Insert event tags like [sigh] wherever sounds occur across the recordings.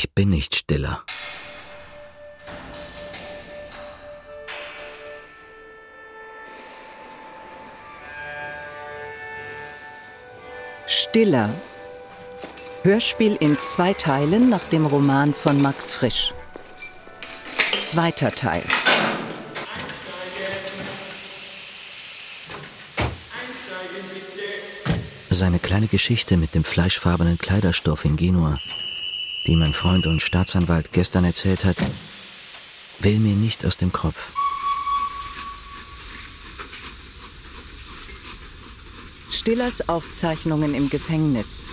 Ich bin nicht stiller. Stiller. Hörspiel in zwei Teilen nach dem Roman von Max Frisch. Zweiter Teil. Seine kleine Geschichte mit dem fleischfarbenen Kleiderstoff in Genua, die mein Freund und Staatsanwalt gestern erzählt hat, will mir nicht aus dem Kopf. Stillers Aufzeichnungen im Gefängnis.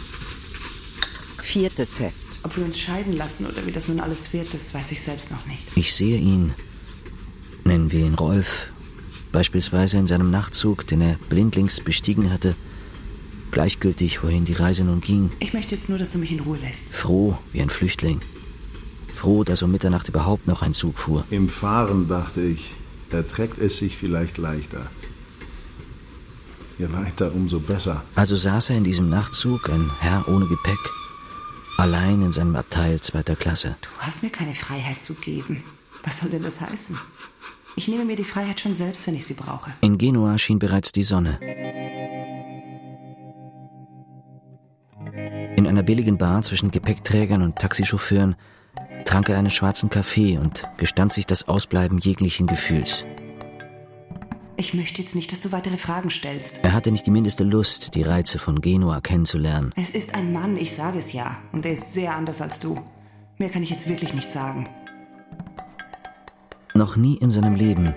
Viertes Heft. Ob wir uns scheiden lassen oder wie das nun alles wird, das weiß ich selbst noch nicht. Ich sehe ihn, nennen wir ihn Rolf, beispielsweise in seinem Nachtzug, den er blindlings bestiegen hatte, gleichgültig, wohin die Reise nun ging. Ich möchte jetzt nur, dass du mich in Ruhe lässt. Froh wie ein Flüchtling. Froh, dass um Mitternacht überhaupt noch ein Zug fuhr. Im Fahren dachte ich, erträgt es sich vielleicht leichter. Je weiter, umso besser. Also saß er in diesem Nachtzug, ein Herr ohne Gepäck, allein in seinem Abteil zweiter Klasse. Du hast mir keine Freiheit zu geben. Was soll denn das heißen? Ich nehme mir die Freiheit schon selbst, wenn ich sie brauche. In Genua schien bereits die Sonne. Einer billigen Bar zwischen Gepäckträgern und Taxichauffeuren trank er einen schwarzen Kaffee und gestand sich das Ausbleiben jeglichen Gefühls. Ich möchte jetzt nicht, dass du weitere Fragen stellst. Er hatte nicht die mindeste Lust, die Reize von Genua kennenzulernen. Es ist ein Mann, ich sage es ja. Und er ist sehr anders als du. Mehr kann ich jetzt wirklich nicht sagen. Noch nie in seinem Leben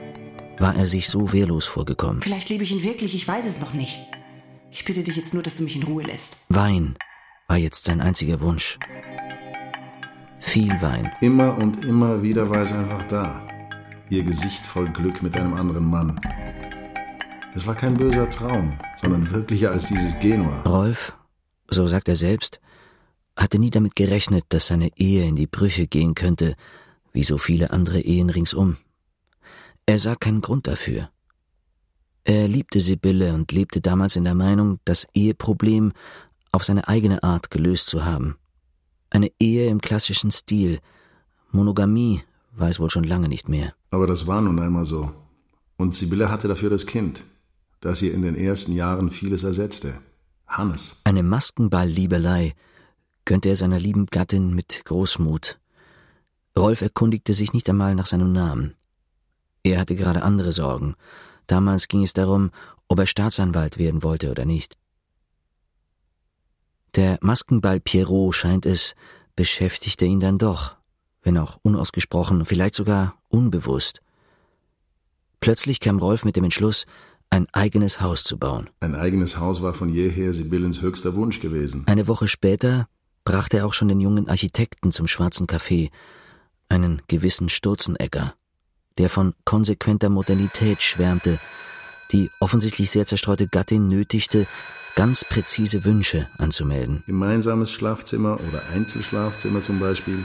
war er sich so wehrlos vorgekommen. Vielleicht liebe ich ihn wirklich, ich weiß es noch nicht. Ich bitte dich jetzt nur, dass du mich in Ruhe lässt. Wein war jetzt sein einziger Wunsch. Viel Wein. Immer und immer wieder war es einfach da. Ihr Gesicht voll Glück mit einem anderen Mann. Es war kein böser Traum, sondern wirklicher als dieses Genua. Rolf, so sagt er selbst, hatte nie damit gerechnet, dass seine Ehe in die Brüche gehen könnte, wie so viele andere Ehen ringsum. Er sah keinen Grund dafür. Er liebte Sibylle und lebte damals in der Meinung, das Eheproblem auf seine eigene Art gelöst zu haben. Eine Ehe im klassischen Stil. Monogamie war es wohl schon lange nicht mehr. Aber das war nun einmal so. Und Sibylle hatte dafür das Kind, das ihr in den ersten Jahren vieles ersetzte. Hannes. Eine Maskenball-Liebelei gönnte er seiner lieben Gattin mit Großmut. Rolf erkundigte sich nicht einmal nach seinem Namen. Er hatte gerade andere Sorgen. Damals ging es darum, ob er Staatsanwalt werden wollte oder nicht. Der Maskenball Pierrot scheint es, beschäftigte ihn dann doch, wenn auch unausgesprochen, vielleicht sogar unbewusst. Plötzlich kam Rolf mit dem Entschluss, ein eigenes Haus zu bauen. Ein eigenes Haus war von jeher Sibyllens höchster Wunsch gewesen. Eine Woche später brachte er auch schon den jungen Architekten zum Schwarzen Café, einen gewissen Sturzenegger, der von konsequenter Modernität schwärmte, die offensichtlich sehr zerstreute Gattin nötigte, ganz präzise Wünsche anzumelden. Gemeinsames Schlafzimmer oder Einzelschlafzimmer zum Beispiel.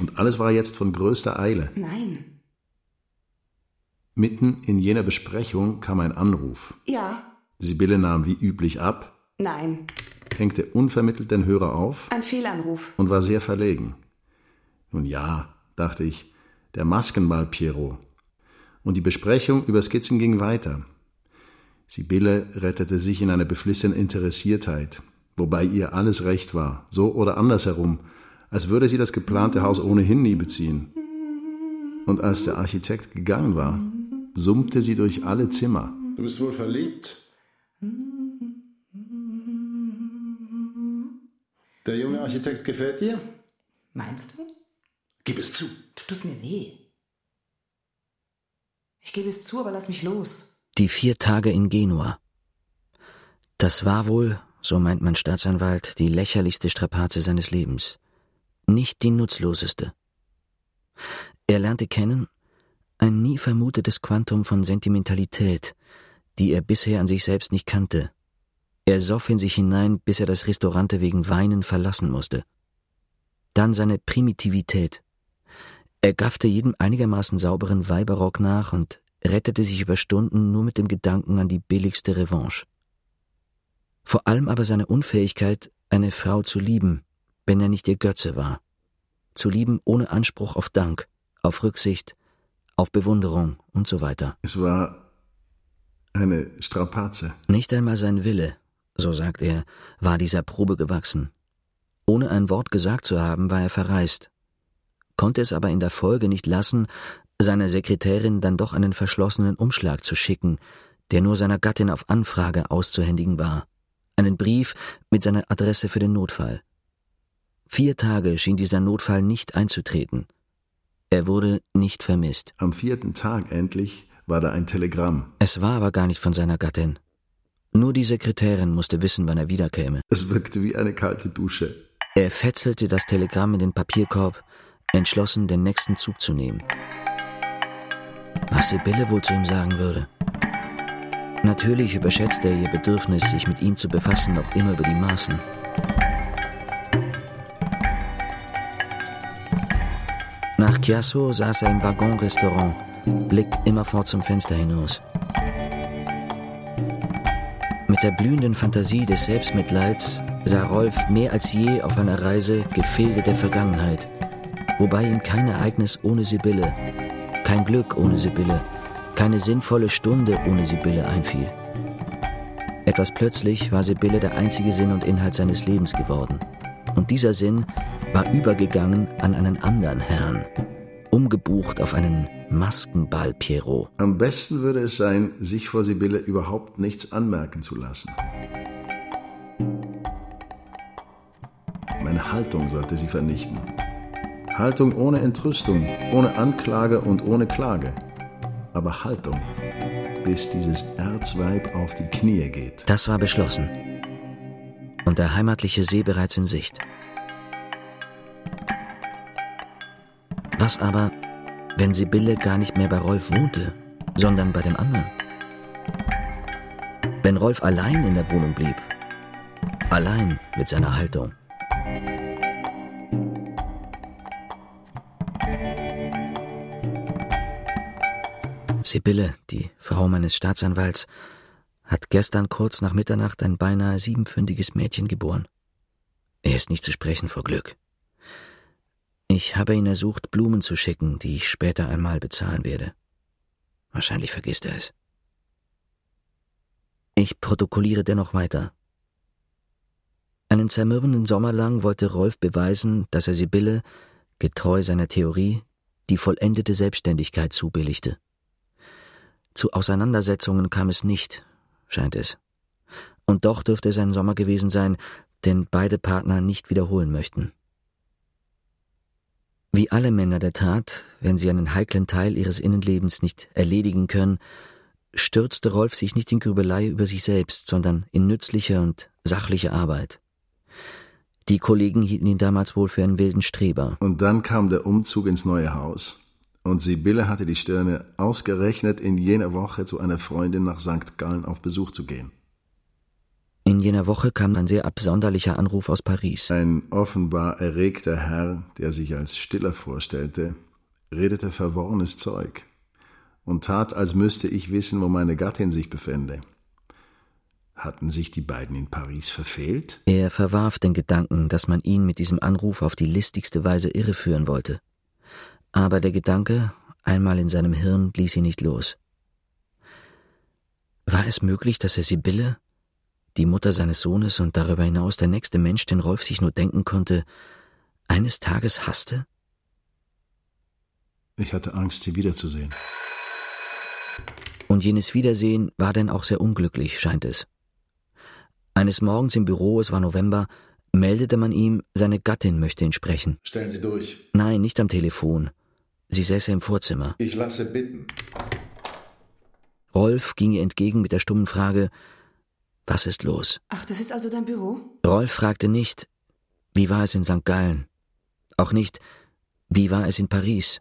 Und alles war jetzt von größter Eile. Nein. Mitten in jener Besprechung kam ein Anruf. Ja. Sibylle nahm wie üblich ab, Nein. hängte unvermittelt den Hörer auf Ein Fehlanruf. und war sehr verlegen. Nun ja, dachte ich, der Maskenball Pierrot. Und die Besprechung über Skizzen ging weiter. Sibylle rettete sich in einer beflissenen Interessiertheit, wobei ihr alles recht war, so oder andersherum, als würde sie das geplante Haus ohnehin nie beziehen. Und als der Architekt gegangen war, summte sie durch alle Zimmer. Du bist wohl verliebt? Der junge Architekt gefällt dir? Meinst du? Gib es zu. Du tust mir weh. Ich gebe es zu, aber lass mich los. Die vier Tage in Genua. Das war wohl, so meint mein Staatsanwalt, die lächerlichste Strapaze seines Lebens. Nicht die nutzloseste. Er lernte kennen ein nie vermutetes Quantum von Sentimentalität, die er bisher an sich selbst nicht kannte. Er soff in sich hinein, bis er das Restaurante wegen Weinen verlassen musste. Dann seine Primitivität. Er gaffte jedem einigermaßen sauberen Weiberrock nach und rettete sich über Stunden nur mit dem Gedanken an die billigste Revanche. Vor allem aber seine Unfähigkeit, eine Frau zu lieben, wenn er nicht ihr Götze war. zu lieben ohne Anspruch auf Dank, auf Rücksicht, auf Bewunderung und so weiter. Es war eine Strapaze. Nicht einmal sein Wille, so sagt er, war dieser Probe gewachsen. Ohne ein Wort gesagt zu haben, war er verreist, konnte es aber in der Folge nicht lassen, seiner Sekretärin dann doch einen verschlossenen Umschlag zu schicken, der nur seiner Gattin auf Anfrage auszuhändigen war, einen Brief mit seiner Adresse für den Notfall. Vier Tage schien dieser Notfall nicht einzutreten. Er wurde nicht vermisst. Am vierten Tag endlich war da ein Telegramm. Es war aber gar nicht von seiner Gattin. Nur die Sekretärin musste wissen, wann er wiederkäme. Es wirkte wie eine kalte Dusche. Er fetzelte das Telegramm in den Papierkorb, entschlossen, den nächsten Zug zu nehmen. Was Sibylle wohl zu ihm sagen würde. Natürlich überschätzte er ihr Bedürfnis, sich mit ihm zu befassen, noch immer über die Maßen. Nach Chiasso saß er im Waggonrestaurant, Blick immerfort zum Fenster hinaus. Mit der blühenden Fantasie des Selbstmitleids sah Rolf mehr als je auf einer Reise Gefilde der Vergangenheit, wobei ihm kein Ereignis ohne Sibylle, kein Glück ohne Sibylle, keine sinnvolle Stunde ohne Sibylle einfiel. Etwas plötzlich war Sibylle der einzige Sinn und Inhalt seines Lebens geworden. Und dieser Sinn war übergegangen an einen anderen Herrn, umgebucht auf einen Maskenball Pierrot. Am besten würde es sein, sich vor Sibylle überhaupt nichts anmerken zu lassen. Meine Haltung sollte sie vernichten. Haltung ohne Entrüstung, ohne Anklage und ohne Klage. Aber Haltung, bis dieses Erzweib auf die Knie geht. Das war beschlossen. Und der heimatliche See bereits in Sicht. Was aber, wenn Sibylle gar nicht mehr bei Rolf wohnte, sondern bei dem anderen? Wenn Rolf allein in der Wohnung blieb, allein mit seiner Haltung. Sibylle, die Frau meines Staatsanwalts, hat gestern kurz nach Mitternacht ein beinahe siebenpfündiges Mädchen geboren. Er ist nicht zu sprechen vor Glück. Ich habe ihn ersucht, Blumen zu schicken, die ich später einmal bezahlen werde. Wahrscheinlich vergisst er es. Ich protokolliere dennoch weiter. Einen zermürbenden Sommer lang wollte Rolf beweisen, dass er Sibylle, getreu seiner Theorie, die vollendete Selbstständigkeit zubilligte. Zu Auseinandersetzungen kam es nicht, scheint es. Und doch dürfte es ein Sommer gewesen sein, den beide Partner nicht wiederholen möchten. Wie alle Männer der Tat, wenn sie einen heiklen Teil ihres Innenlebens nicht erledigen können, stürzte Rolf sich nicht in Grübelei über sich selbst, sondern in nützliche und sachliche Arbeit. Die Kollegen hielten ihn damals wohl für einen wilden Streber. Und dann kam der Umzug ins neue Haus. Und Sibylle hatte die Stirne ausgerechnet, in jener Woche zu einer Freundin nach St. Gallen auf Besuch zu gehen. In jener Woche kam ein sehr absonderlicher Anruf aus Paris. Ein offenbar erregter Herr, der sich als Stiller vorstellte, redete verworrenes Zeug und tat, als müsste ich wissen, wo meine Gattin sich befände. Hatten sich die beiden in Paris verfehlt? Er verwarf den Gedanken, dass man ihn mit diesem Anruf auf die listigste Weise irreführen wollte. Aber der Gedanke, einmal in seinem Hirn, ließ ihn nicht los. War es möglich, dass er Sibylle, die Mutter seines Sohnes und darüber hinaus der nächste Mensch, den Rolf sich nur denken konnte, eines Tages hasste? Ich hatte Angst, sie wiederzusehen. Und jenes Wiedersehen war denn auch sehr unglücklich, scheint es. Eines Morgens im Büro, es war November, meldete man ihm, seine Gattin möchte ihn sprechen. Stellen Sie durch. Nein, nicht am Telefon. Sie säße im Vorzimmer. Ich lasse bitten. Rolf ging ihr entgegen mit der stummen Frage, was ist los? Ach, das ist also dein Büro? Rolf fragte nicht, wie war es in St. Gallen? Auch nicht, wie war es in Paris?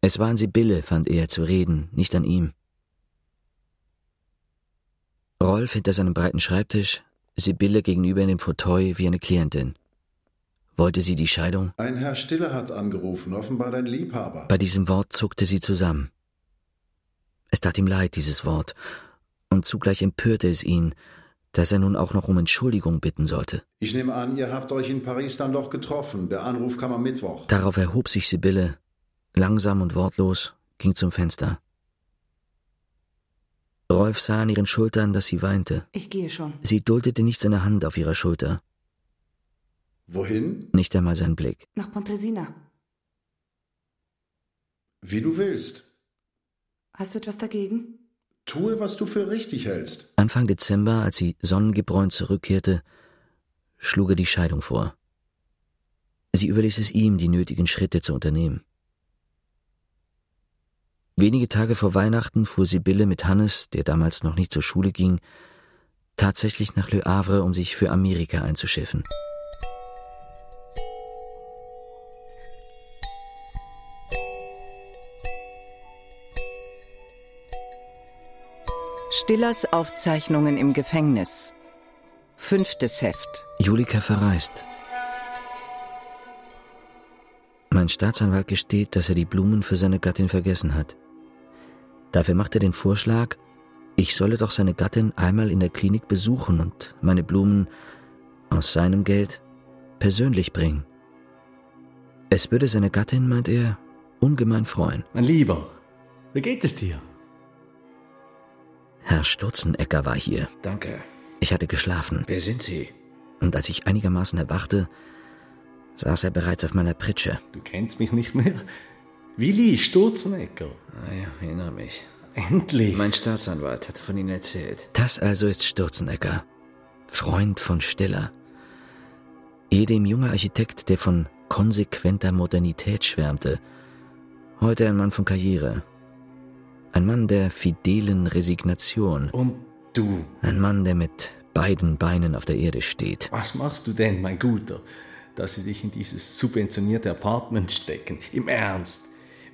Es war an Sibylle, fand er, zu reden, nicht an ihm. Rolf hinter seinem breiten Schreibtisch, Sibylle gegenüber in dem Fauteuil wie eine Klientin. Wollte sie die Scheidung? Ein Herr Stiller hat angerufen, offenbar dein Liebhaber. Bei diesem Wort zuckte sie zusammen. Es tat ihm leid, dieses Wort, und zugleich empörte es ihn, dass er nun auch noch um Entschuldigung bitten sollte. Ich nehme an, ihr habt euch in Paris dann doch getroffen. Der Anruf kam am Mittwoch. Darauf erhob sich Sibylle, langsam und wortlos, ging zum Fenster. Rolf sah an ihren Schultern, dass sie weinte. Ich gehe schon. Sie duldete nicht seine Hand auf ihrer Schulter, Wohin? nicht einmal seinen Blick. Nach Pontresina. Wie du willst. Hast du etwas dagegen? Tue, was du für richtig hältst. Anfang Dezember, als sie sonnengebräunt zurückkehrte, schlug er die Scheidung vor. Sie überließ es ihm, die nötigen Schritte zu unternehmen. Wenige Tage vor Weihnachten fuhr Sibylle mit Hannes, der damals noch nicht zur Schule ging, tatsächlich nach Le Havre, um sich für Amerika einzuschiffen. Stillers Aufzeichnungen im Gefängnis. Fünftes Heft. Julika verreist. Mein Staatsanwalt gesteht, dass er die Blumen für seine Gattin vergessen hat. Dafür macht er den Vorschlag, ich solle doch seine Gattin einmal in der Klinik besuchen und meine Blumen aus seinem Geld persönlich bringen. Es würde seine Gattin, meint er, ungemein freuen. Mein Lieber, wie geht es dir? Herr Sturzenegger war hier. Danke. Ich hatte geschlafen. Wer sind Sie? Und als ich einigermaßen erwachte, saß er bereits auf meiner Pritsche. Du kennst mich nicht mehr. Willi Sturzenegger. Ah ja, erinnere mich. Endlich. Mein Staatsanwalt hat von Ihnen erzählt. Das also ist Sturzenegger, Freund von Stiller. Ehedem junger Architekt, der von konsequenter Modernität schwärmte. Heute ein Mann von Karriere. Ein Mann der fidelen Resignation. Und du, Ein Mann, der mit beiden Beinen auf der Erde steht. was machst du denn, mein Guter, dass sie dich in dieses subventionierte Apartment stecken? Im Ernst,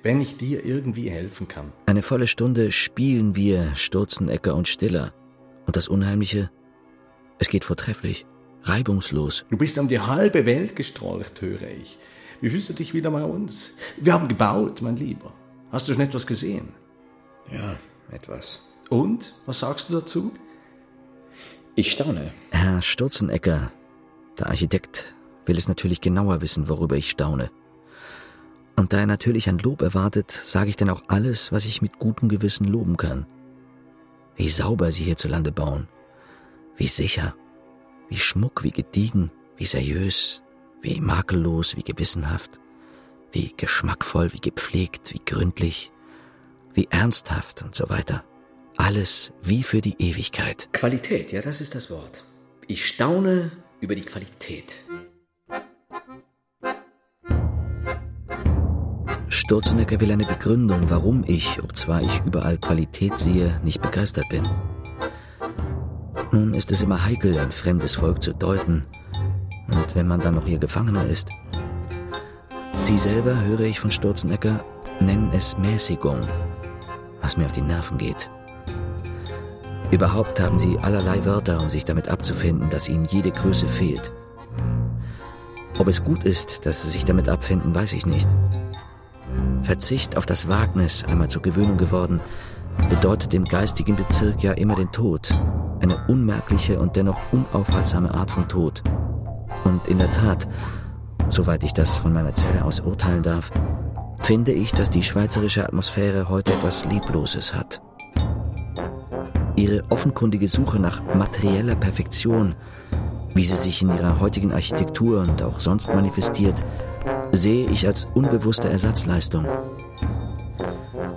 wenn ich dir irgendwie helfen kann. Eine volle Stunde spielen wir Sturzenegger und Stiller. Und das Unheimliche, es geht vortrefflich, reibungslos. Du bist um die halbe Welt gestrolcht, höre ich. Wie fühlst du dich wieder bei uns? Wir haben gebaut, mein Lieber. Hast du schon etwas gesehen? Ja, etwas. Und? Was sagst du dazu? Ich staune. Herr Sturzenegger, der Architekt, will es natürlich genauer wissen, worüber ich staune. Und da er natürlich ein Lob erwartet, sage ich dann auch alles, was ich mit gutem Gewissen loben kann. Wie sauber Sie hierzulande bauen. Wie sicher. Wie schmuck, wie gediegen, wie seriös, wie makellos, wie gewissenhaft. Wie geschmackvoll, wie gepflegt, wie gründlich, wie ernsthaft und so weiter. Alles wie für die Ewigkeit. Qualität, ja, das ist das Wort. Ich staune über die Qualität. Sturzenegger will eine Begründung, warum ich, obzwar ich überall Qualität sehe, nicht begeistert bin. Nun ist es immer heikel, ein fremdes Volk zu deuten. Und wenn man dann noch ihr Gefangener ist. Sie selber, höre ich von Sturzenegger, nennen es Mäßigung, was mir auf die Nerven geht. Überhaupt haben sie allerlei Wörter, um sich damit abzufinden, dass ihnen jede Größe fehlt. Ob es gut ist, dass sie sich damit abfinden, weiß ich nicht. Verzicht auf das Wagnis, einmal zur Gewöhnung geworden, bedeutet im geistigen Bezirk ja immer den Tod. Eine unmerkliche und dennoch unaufhaltsame Art von Tod. Und in der Tat, soweit ich das von meiner Zelle aus urteilen darf, finde ich, dass die schweizerische Atmosphäre heute etwas Lebloses hat. Ihre offenkundige Suche nach materieller Perfektion, wie sie sich in ihrer heutigen Architektur und auch sonst manifestiert, sehe ich als unbewusste Ersatzleistung.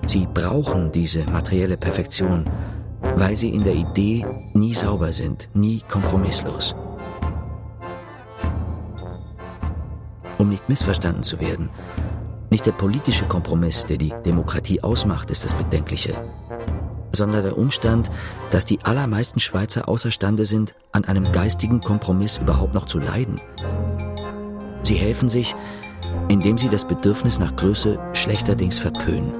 Sie brauchen diese materielle Perfektion, weil sie in der Idee nie sauber sind, nie kompromisslos. Um nicht missverstanden zu werden, nicht der politische Kompromiss, der die Demokratie ausmacht, ist das Bedenkliche, sondern der Umstand, dass die allermeisten Schweizer außerstande sind, an einem geistigen Kompromiss überhaupt noch zu leiden. Sie helfen sich, indem sie das Bedürfnis nach Größe schlechterdings verpönen.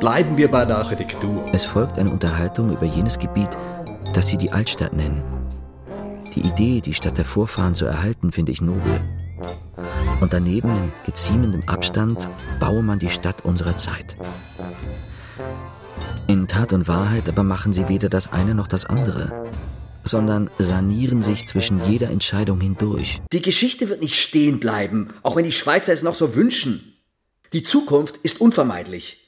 Bleiben wir bei der Architektur. Es folgt eine Unterhaltung über jenes Gebiet, das sie die Altstadt nennen. Die Idee, die Stadt der Vorfahren zu erhalten, finde ich nobel. Und daneben in geziemendem Abstand baue man die Stadt unserer Zeit. In Tat und Wahrheit aber machen sie weder das eine noch das andere, sondern sanieren sich zwischen jeder Entscheidung hindurch. Die Geschichte wird nicht stehen bleiben, auch wenn die Schweizer es noch so wünschen. Die Zukunft ist unvermeidlich.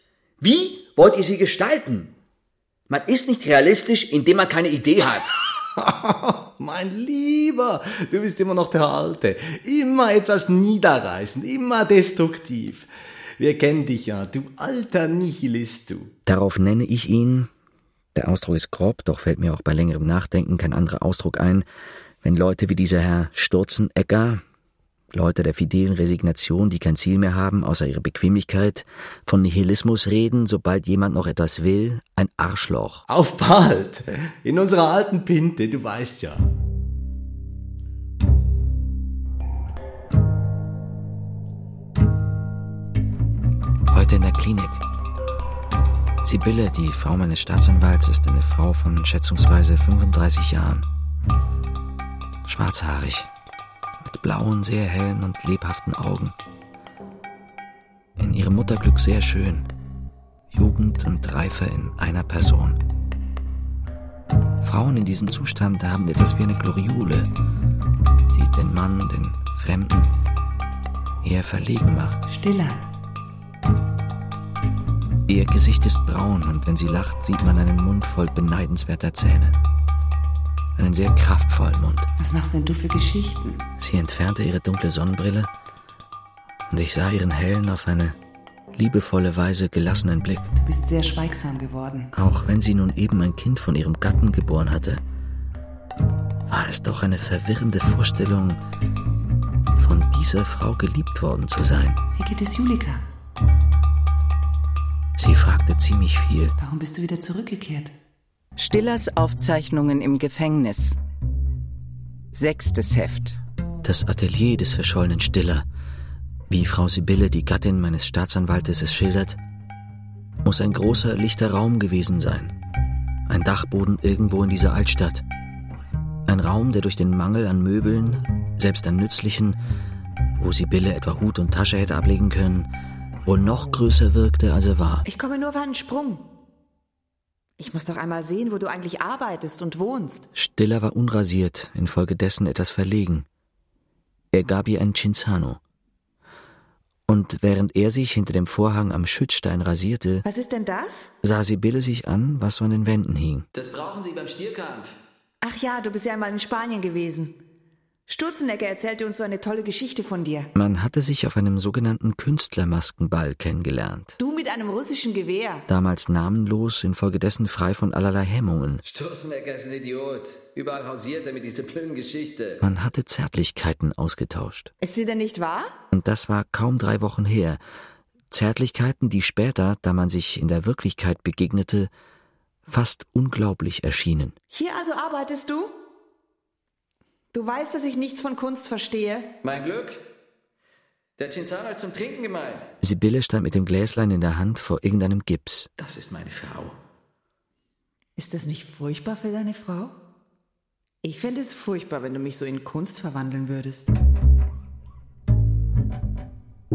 Wie wollt ihr sie gestalten? Man ist nicht realistisch, indem man keine Idee hat. [laughs] mein Lieber, du bist immer noch der Alte. Immer etwas niederreißend, immer destruktiv. Wir kennen dich ja, du alter Nihilist, du. Darauf nenne ich ihn, der Ausdruck ist grob, doch fällt mir auch bei längerem Nachdenken kein anderer Ausdruck ein, wenn Leute wie dieser Herr Sturzenegger, Leute der fidelen Resignation, die kein Ziel mehr haben, außer ihre Bequemlichkeit, von Nihilismus reden, sobald jemand noch etwas will, ein Arschloch. Auf bald! In unserer alten Pinte, du weißt ja. Heute in der Klinik. Sibylle, die Frau meines Staatsanwalts, ist eine Frau von schätzungsweise 35 Jahren. Schwarzhaarig, blauen, sehr hellen und lebhaften Augen. In ihrem Mutterglück sehr schön. Jugend und Reife in einer Person. Frauen in diesem Zustand haben etwas wie eine Gloriole, die den Mann, den Fremden, eher verlegen macht. Stiller. Ihr Gesicht ist braun und wenn sie lacht, sieht man einen Mund voll beneidenswerter Zähne. Einen sehr kraftvollen Mund. Was machst denn du für Geschichten? Sie entfernte ihre dunkle Sonnenbrille und ich sah ihren hellen, auf eine liebevolle Weise gelassenen Blick. Du bist sehr schweigsam geworden. Auch wenn sie nun eben ein Kind von ihrem Gatten geboren hatte, war es doch eine verwirrende Vorstellung, von dieser Frau geliebt worden zu sein. Wie geht es Julika? Sie fragte ziemlich viel. Warum bist du wieder zurückgekehrt? Stillers Aufzeichnungen im Gefängnis. Sechstes Heft. Das Atelier des verschollenen Stiller, wie Frau Sibylle, die Gattin meines Staatsanwaltes, es schildert, muss ein großer, lichter Raum gewesen sein. Ein Dachboden irgendwo in dieser Altstadt. Ein Raum, der durch den Mangel an Möbeln, selbst an nützlichen, wo Sibylle etwa Hut und Tasche hätte ablegen können, wohl noch größer wirkte, als er war. Ich komme nur für einen Sprung. Ich muss doch einmal sehen, wo du eigentlich arbeitest und wohnst. Stiller war unrasiert, infolgedessen etwas verlegen. Er gab ihr ein Cinzano. Und während er sich hinter dem Vorhang am Schützstein rasierte, Was ist denn das? sah Sibylle sich an, was so an den Wänden hing. Das brauchen Sie beim Stierkampf. Ach ja, du bist ja einmal in Spanien gewesen. Sturzenegger erzählte uns so eine tolle Geschichte von dir. Man hatte sich auf einem sogenannten Künstlermaskenball kennengelernt. Du mit einem russischen Gewehr. Damals namenlos, infolgedessen frei von allerlei Hemmungen. Sturzenegger ist ein Idiot. Überall hausiert er mit dieser blöden Geschichte. Man hatte Zärtlichkeiten ausgetauscht. Ist sie denn nicht wahr? Und das war kaum drei Wochen her. Zärtlichkeiten, die später, da man sich in der Wirklichkeit begegnete, fast unglaublich erschienen. Hier also arbeitest du? Du weißt, dass ich nichts von Kunst verstehe. Mein Glück. Der Cinzano ist zum Trinken gemeint. Sibylle stand mit dem Gläslein in der Hand vor irgendeinem Gips. Das ist meine Frau. Ist das nicht furchtbar für deine Frau? Ich fände es furchtbar, wenn du mich so in Kunst verwandeln würdest.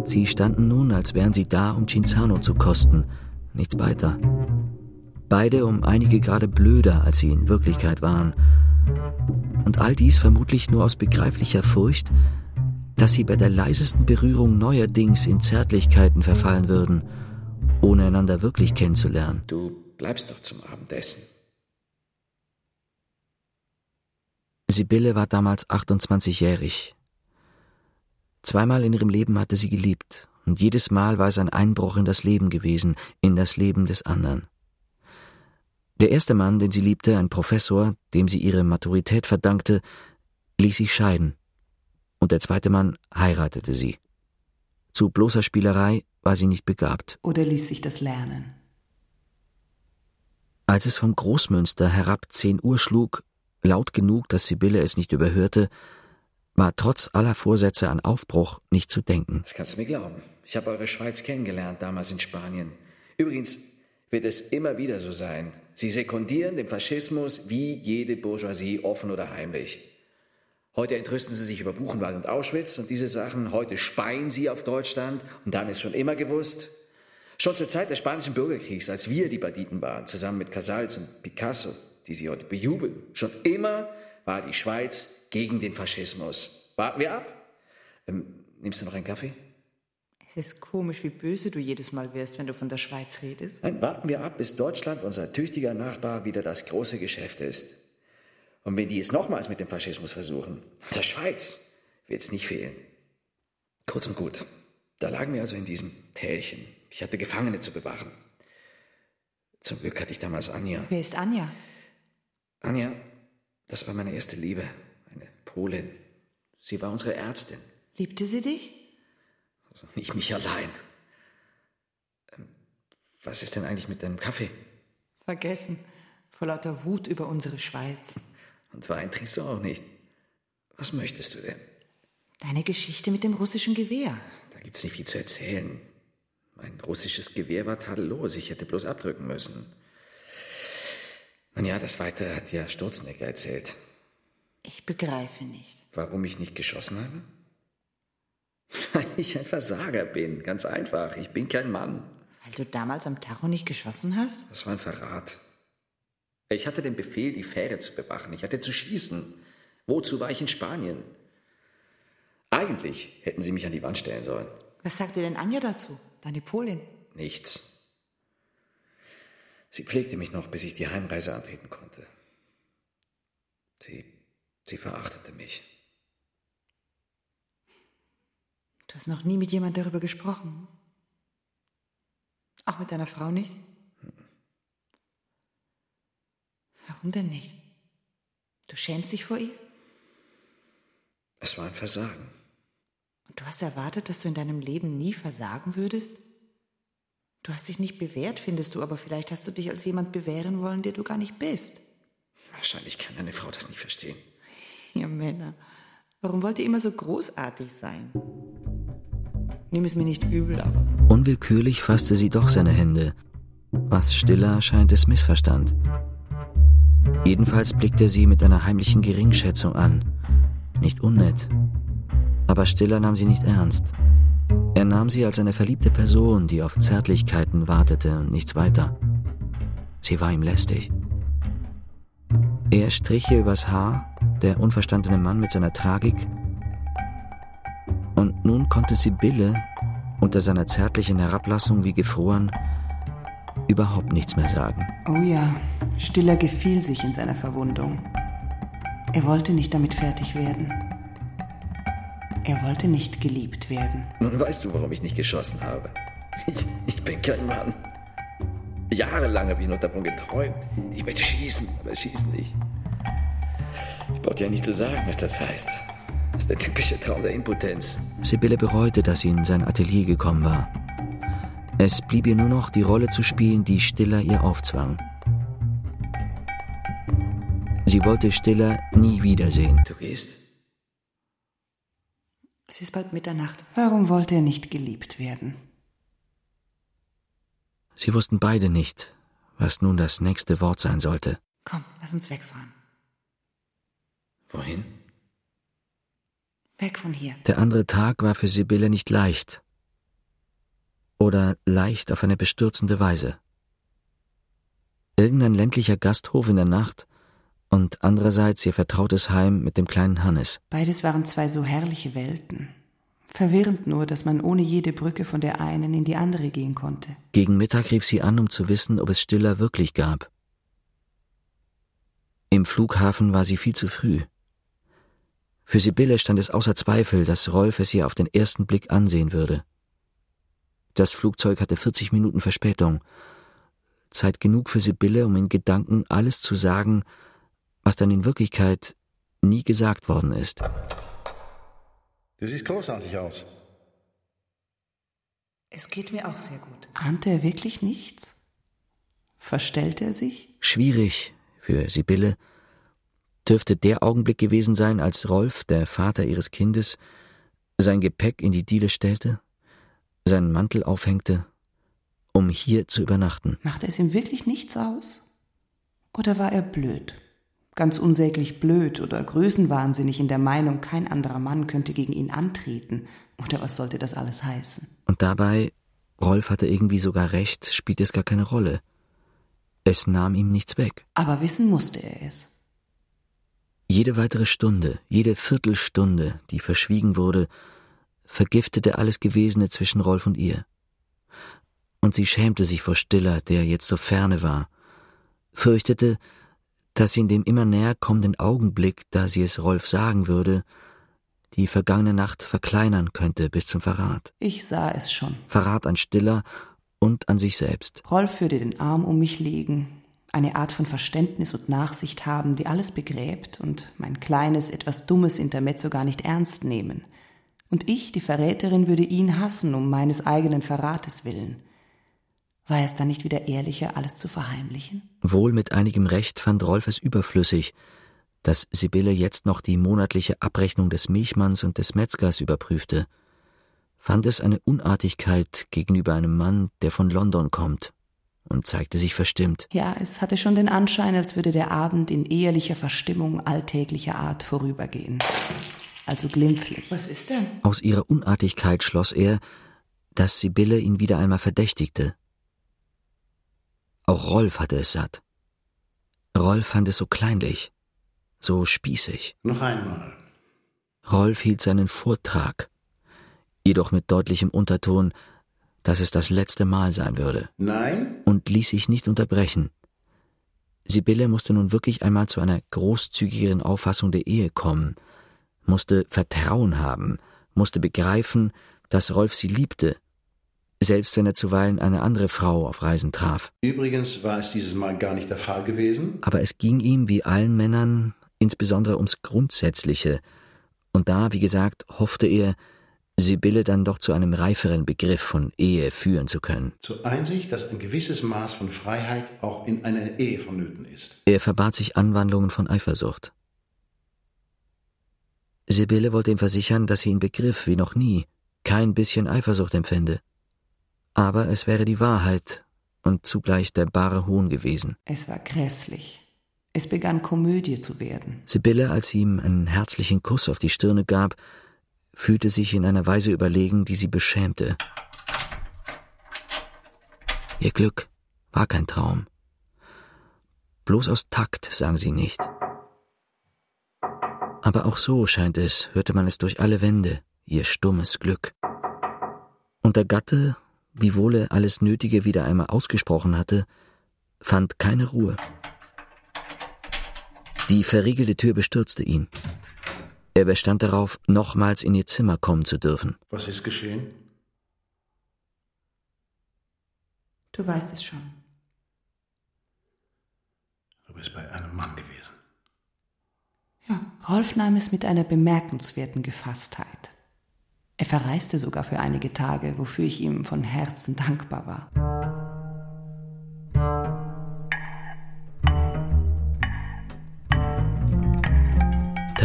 Sie standen nun, als wären sie da, um Cinzano zu kosten, nichts weiter. Beide um einige Grade blöder, als sie in Wirklichkeit waren. Und all dies vermutlich nur aus begreiflicher Furcht, dass sie bei der leisesten Berührung neuerdings in Zärtlichkeiten verfallen würden, ohne einander wirklich kennenzulernen. Du bleibst doch zum Abendessen. Sibylle war damals 28-jährig. Zweimal in ihrem Leben hatte sie geliebt, und jedes Mal war es ein Einbruch in das Leben gewesen, in das Leben des anderen. Der erste Mann, den sie liebte, ein Professor, dem sie ihre Maturität verdankte, ließ sich scheiden. Und der zweite Mann heiratete sie. Zu bloßer Spielerei war sie nicht begabt. Oder ließ sich das lernen? Als es vom Großmünster herab zehn Uhr schlug, laut genug, dass Sibylle es nicht überhörte, war trotz aller Vorsätze an Aufbruch nicht zu denken. Das kannst du mir glauben. Ich habe eure Schweiz kennengelernt, damals in Spanien. Übrigens wird es immer wieder so sein. Sie sekundieren dem Faschismus wie jede Bourgeoisie, offen oder heimlich. Heute entrüsten sie sich über Buchenwald und Auschwitz und diese Sachen. Heute speien sie auf Deutschland und dann ist schon immer gewusst. Schon zur Zeit des Spanischen Bürgerkriegs, als wir die Banditen waren, zusammen mit Casals und Picasso, die sie heute bejubeln, schon immer war die Schweiz gegen den Faschismus. Warten wir ab. Ähm, nimmst du noch einen Kaffee? Es ist komisch, wie böse du jedes Mal wirst, wenn du von der Schweiz redest. Nein, warten wir ab, bis Deutschland, unser tüchtiger Nachbar, wieder das große Geschäft ist. Und wenn die es nochmals mit dem Faschismus versuchen, der Schweiz wird es nicht fehlen. Kurz und gut, da lagen wir also in diesem Tälchen. Ich hatte Gefangene zu bewachen. Zum Glück hatte ich damals Anja. Wer ist Anja? Anja, das war meine erste Liebe, eine Polin. Sie war unsere Ärztin. Liebte sie dich? Also nicht mich allein. Ähm, was ist denn eigentlich mit deinem Kaffee? Vergessen. Vor lauter Wut über unsere Schweiz. Und Wein trinkst du auch nicht. Was möchtest du denn? Deine Geschichte mit dem russischen Gewehr. Da gibt's nicht viel zu erzählen. Mein russisches Gewehr war tadellos. Ich hätte bloß abdrücken müssen. Nun ja, das Weitere hat ja Sturzenegger erzählt. Ich begreife nicht. Warum ich nicht geschossen habe? [laughs] Weil ich ein Versager bin. Ganz einfach. Ich bin kein Mann. Weil du damals am Tacho nicht geschossen hast? Das war ein Verrat. Ich hatte den Befehl, die Fähre zu bewachen. Ich hatte zu schießen. Wozu war ich in Spanien? Eigentlich hätten sie mich an die Wand stellen sollen. Was sagte denn Anja dazu, deine Polin? Nichts. Sie pflegte mich noch, bis ich die Heimreise antreten konnte. Sie, sie verachtete mich. Du hast noch nie mit jemand darüber gesprochen. Auch mit deiner Frau nicht? Warum denn nicht? Du schämst dich vor ihr? Es war ein Versagen. Und du hast erwartet, dass du in deinem Leben nie versagen würdest? Du hast dich nicht bewährt, findest du, aber vielleicht hast du dich als jemand bewähren wollen, der du gar nicht bist. Wahrscheinlich kann eine Frau das nicht verstehen. Ihr Männer, warum wollt ihr immer so großartig sein? Nimm es mir nicht übel, aber. Unwillkürlich fasste sie doch seine Hände, was Stiller scheint es missverstand. Jedenfalls blickte sie mit einer heimlichen Geringschätzung an. Nicht unnett. Aber Stiller nahm sie nicht ernst. Er nahm sie als eine verliebte Person, die auf Zärtlichkeiten wartete und nichts weiter. Sie war ihm lästig. Er strich ihr übers Haar, der unverstandene Mann mit seiner Tragik, und nun konnte Sibylle, unter seiner zärtlichen Herablassung wie gefroren, überhaupt nichts mehr sagen. Oh ja, Stiller gefiel sich in seiner Verwundung. Er wollte nicht damit fertig werden. Er wollte nicht geliebt werden. Nun weißt du, warum ich nicht geschossen habe. Ich, ich bin kein Mann. Jahrelang habe ich noch davon geträumt. Ich möchte schießen, aber schießen nicht. Ich brauche dir ja nicht zu sagen, was das heißt. Das ist der typische Traum der Impotenz. Sibylle bereute, dass sie in sein Atelier gekommen war. Es blieb ihr nur noch, die Rolle zu spielen, die Stiller ihr aufzwang. Sie wollte Stiller nie wiedersehen. Du gehst? Es ist bald Mitternacht. Warum wollte er nicht geliebt werden? Sie wussten beide nicht, was nun das nächste Wort sein sollte. Komm, lass uns wegfahren. Wohin? Weg von hier. Der andere Tag war für Sibylle nicht leicht. Oder leicht auf eine bestürzende Weise. Irgendein ländlicher Gasthof in der Nacht und andererseits ihr vertrautes Heim mit dem kleinen Hannes. Beides waren zwei so herrliche Welten. Verwirrend nur, dass man ohne jede Brücke von der einen in die andere gehen konnte. Gegen Mittag rief sie an, um zu wissen, ob es Stiller wirklich gab. Im Flughafen war sie viel zu früh. Für Sibylle stand es außer Zweifel, dass Rolf es ihr auf den ersten Blick ansehen würde. Das Flugzeug hatte 40 Minuten Verspätung. Zeit genug für Sibylle, um in Gedanken alles zu sagen, was dann in Wirklichkeit nie gesagt worden ist. Du siehst großartig aus. Es geht mir auch sehr gut. Ahnte er wirklich nichts? Verstellte er sich? Schwierig für Sibylle dürfte der Augenblick gewesen sein, als Rolf, der Vater ihres Kindes, sein Gepäck in die Diele stellte, seinen Mantel aufhängte, um hier zu übernachten. Machte es ihm wirklich nichts aus? Oder war er blöd? Ganz unsäglich blöd oder größenwahnsinnig in der Meinung, kein anderer Mann könnte gegen ihn antreten. Oder was sollte das alles heißen? Und dabei Rolf hatte irgendwie sogar recht, spielt es gar keine Rolle. Es nahm ihm nichts weg. Aber wissen musste er es. Jede weitere Stunde, jede Viertelstunde, die verschwiegen wurde, vergiftete alles Gewesene zwischen Rolf und ihr. Und sie schämte sich vor Stiller, der jetzt so ferne war, fürchtete, dass sie in dem immer näher kommenden Augenblick, da sie es Rolf sagen würde, die vergangene Nacht verkleinern könnte bis zum Verrat. Ich sah es schon. Verrat an Stiller und an sich selbst. Rolf würde den Arm um mich legen, eine Art von Verständnis und Nachsicht haben, die alles begräbt und mein kleines, etwas dummes Intermezzo gar nicht ernst nehmen. Und ich, die Verräterin, würde ihn hassen um meines eigenen Verrates willen. War es dann nicht wieder ehrlicher, alles zu verheimlichen? Wohl mit einigem Recht fand Rolf es überflüssig, dass Sibylle jetzt noch die monatliche Abrechnung des Milchmanns und des Metzgers überprüfte, fand es eine Unartigkeit gegenüber einem Mann, der von London kommt und zeigte sich verstimmt. Ja, es hatte schon den Anschein, als würde der Abend in ehelicher Verstimmung alltäglicher Art vorübergehen. Also glimpflich. Was ist denn? Aus ihrer Unartigkeit schloss er, dass Sibylle ihn wieder einmal verdächtigte. Auch Rolf hatte es satt. Rolf fand es so kleinlich, so spießig. Noch einmal. Rolf hielt seinen Vortrag, jedoch mit deutlichem Unterton, dass es das letzte Mal sein würde. Nein? Und ließ sich nicht unterbrechen. Sibylle musste nun wirklich einmal zu einer großzügigeren Auffassung der Ehe kommen, musste Vertrauen haben, musste begreifen, dass Rolf sie liebte, selbst wenn er zuweilen eine andere Frau auf Reisen traf. Übrigens war es dieses Mal gar nicht der Fall gewesen. Aber es ging ihm wie allen Männern insbesondere ums Grundsätzliche, und da, wie gesagt, hoffte er, Sibylle dann doch zu einem reiferen Begriff von Ehe führen zu können. Zur Einsicht, dass ein gewisses Maß von Freiheit auch in einer Ehe vonnöten ist. Er verbat sich Anwandlungen von Eifersucht. Sibylle wollte ihm versichern, dass sie ihn begriff wie noch nie, kein bisschen Eifersucht empfände. Aber es wäre die Wahrheit und zugleich der bare Hohn gewesen. Es war grässlich. Es begann Komödie zu werden. Sibylle, als sie ihm einen herzlichen Kuss auf die Stirne gab, fühlte sich in einer Weise überlegen, die sie beschämte. Ihr Glück war kein Traum. Bloß aus Takt sang sie nicht. Aber auch so scheint es, hörte man es durch alle Wände, ihr stummes Glück. Und der Gatte, wiewohl er alles Nötige wieder einmal ausgesprochen hatte, fand keine Ruhe. Die verriegelte Tür bestürzte ihn. Er bestand darauf, nochmals in ihr Zimmer kommen zu dürfen. Was ist geschehen? Du weißt es schon. Du bist bei einem Mann gewesen. Ja, Rolf nahm es mit einer bemerkenswerten Gefasstheit. Er verreiste sogar für einige Tage, wofür ich ihm von Herzen dankbar war.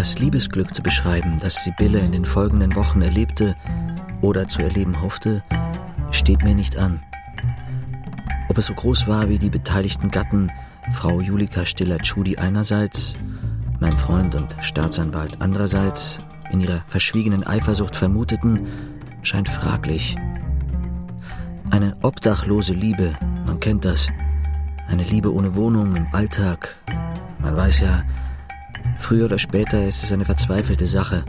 Das Liebesglück zu beschreiben, das Sibylle in den folgenden Wochen erlebte oder zu erleben hoffte, steht mir nicht an. Ob es so groß war wie die beteiligten Gatten, Frau Julika Stiller-Tschudi einerseits, mein Freund und Staatsanwalt andererseits, in ihrer verschwiegenen Eifersucht vermuteten, scheint fraglich. Eine obdachlose Liebe, man kennt das. Eine Liebe ohne Wohnung im Alltag. Man weiß ja, früher oder später ist es eine verzweifelte Sache.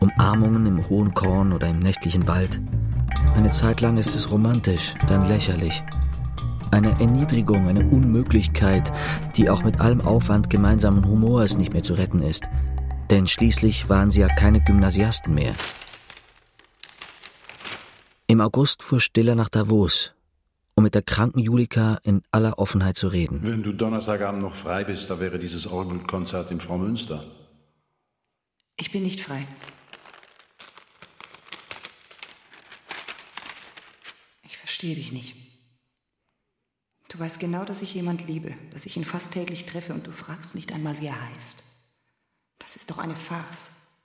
Umarmungen im hohen Korn oder im nächtlichen Wald. Eine Zeit lang ist es romantisch, dann lächerlich. Eine Erniedrigung, eine Unmöglichkeit, die auch mit allem Aufwand gemeinsamen Humors nicht mehr zu retten ist. Denn schließlich waren sie ja keine Gymnasiasten mehr. Im August fuhr Stiller nach Davos, um mit der kranken Julika in aller Offenheit zu reden. Wenn du Donnerstagabend noch frei bist, da wäre dieses Orgelkonzert in Frau Münster. Ich bin nicht frei. Ich verstehe dich nicht. Du weißt genau, dass ich jemand liebe, dass ich ihn fast täglich treffe und du fragst nicht einmal, wie er heißt. Das ist doch eine Farce.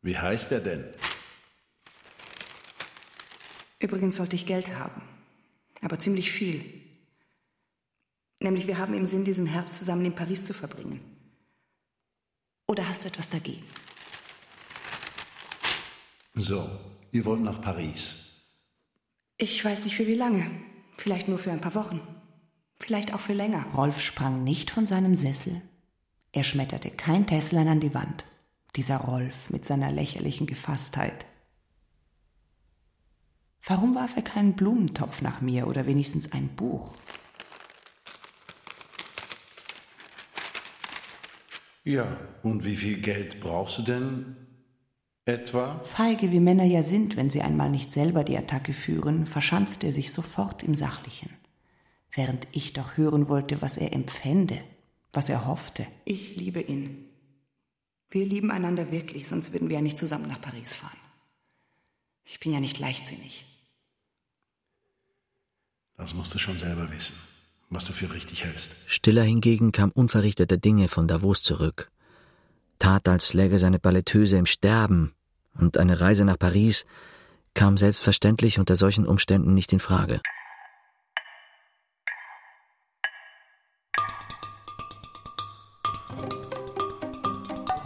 Wie heißt er denn? Übrigens sollte ich Geld haben, aber ziemlich viel. Nämlich wir haben im Sinn, diesen Herbst zusammen in Paris zu verbringen. Oder hast du etwas dagegen? So, ihr wollt nach Paris. Ich weiß nicht für wie lange. Vielleicht nur für ein paar Wochen. Vielleicht auch für länger. Rolf sprang nicht von seinem Sessel. Er schmetterte kein Teslan an die Wand. Dieser Rolf mit seiner lächerlichen Gefasstheit. Warum warf er keinen Blumentopf nach mir oder wenigstens ein Buch? Ja, und wie viel Geld brauchst du denn etwa? Feige wie Männer ja sind, wenn sie einmal nicht selber die Attacke führen, verschanzt er sich sofort im Sachlichen. Während ich doch hören wollte, was er empfände, was er hoffte. Ich liebe ihn. Wir lieben einander wirklich, sonst würden wir ja nicht zusammen nach Paris fahren. Ich bin ja nicht leichtsinnig. Das musst du schon selber wissen was du für richtig hältst. Stiller hingegen kam unverrichteter Dinge von Davos zurück, tat, als läge seine Balletteuse im Sterben, und eine Reise nach Paris kam selbstverständlich unter solchen Umständen nicht in Frage.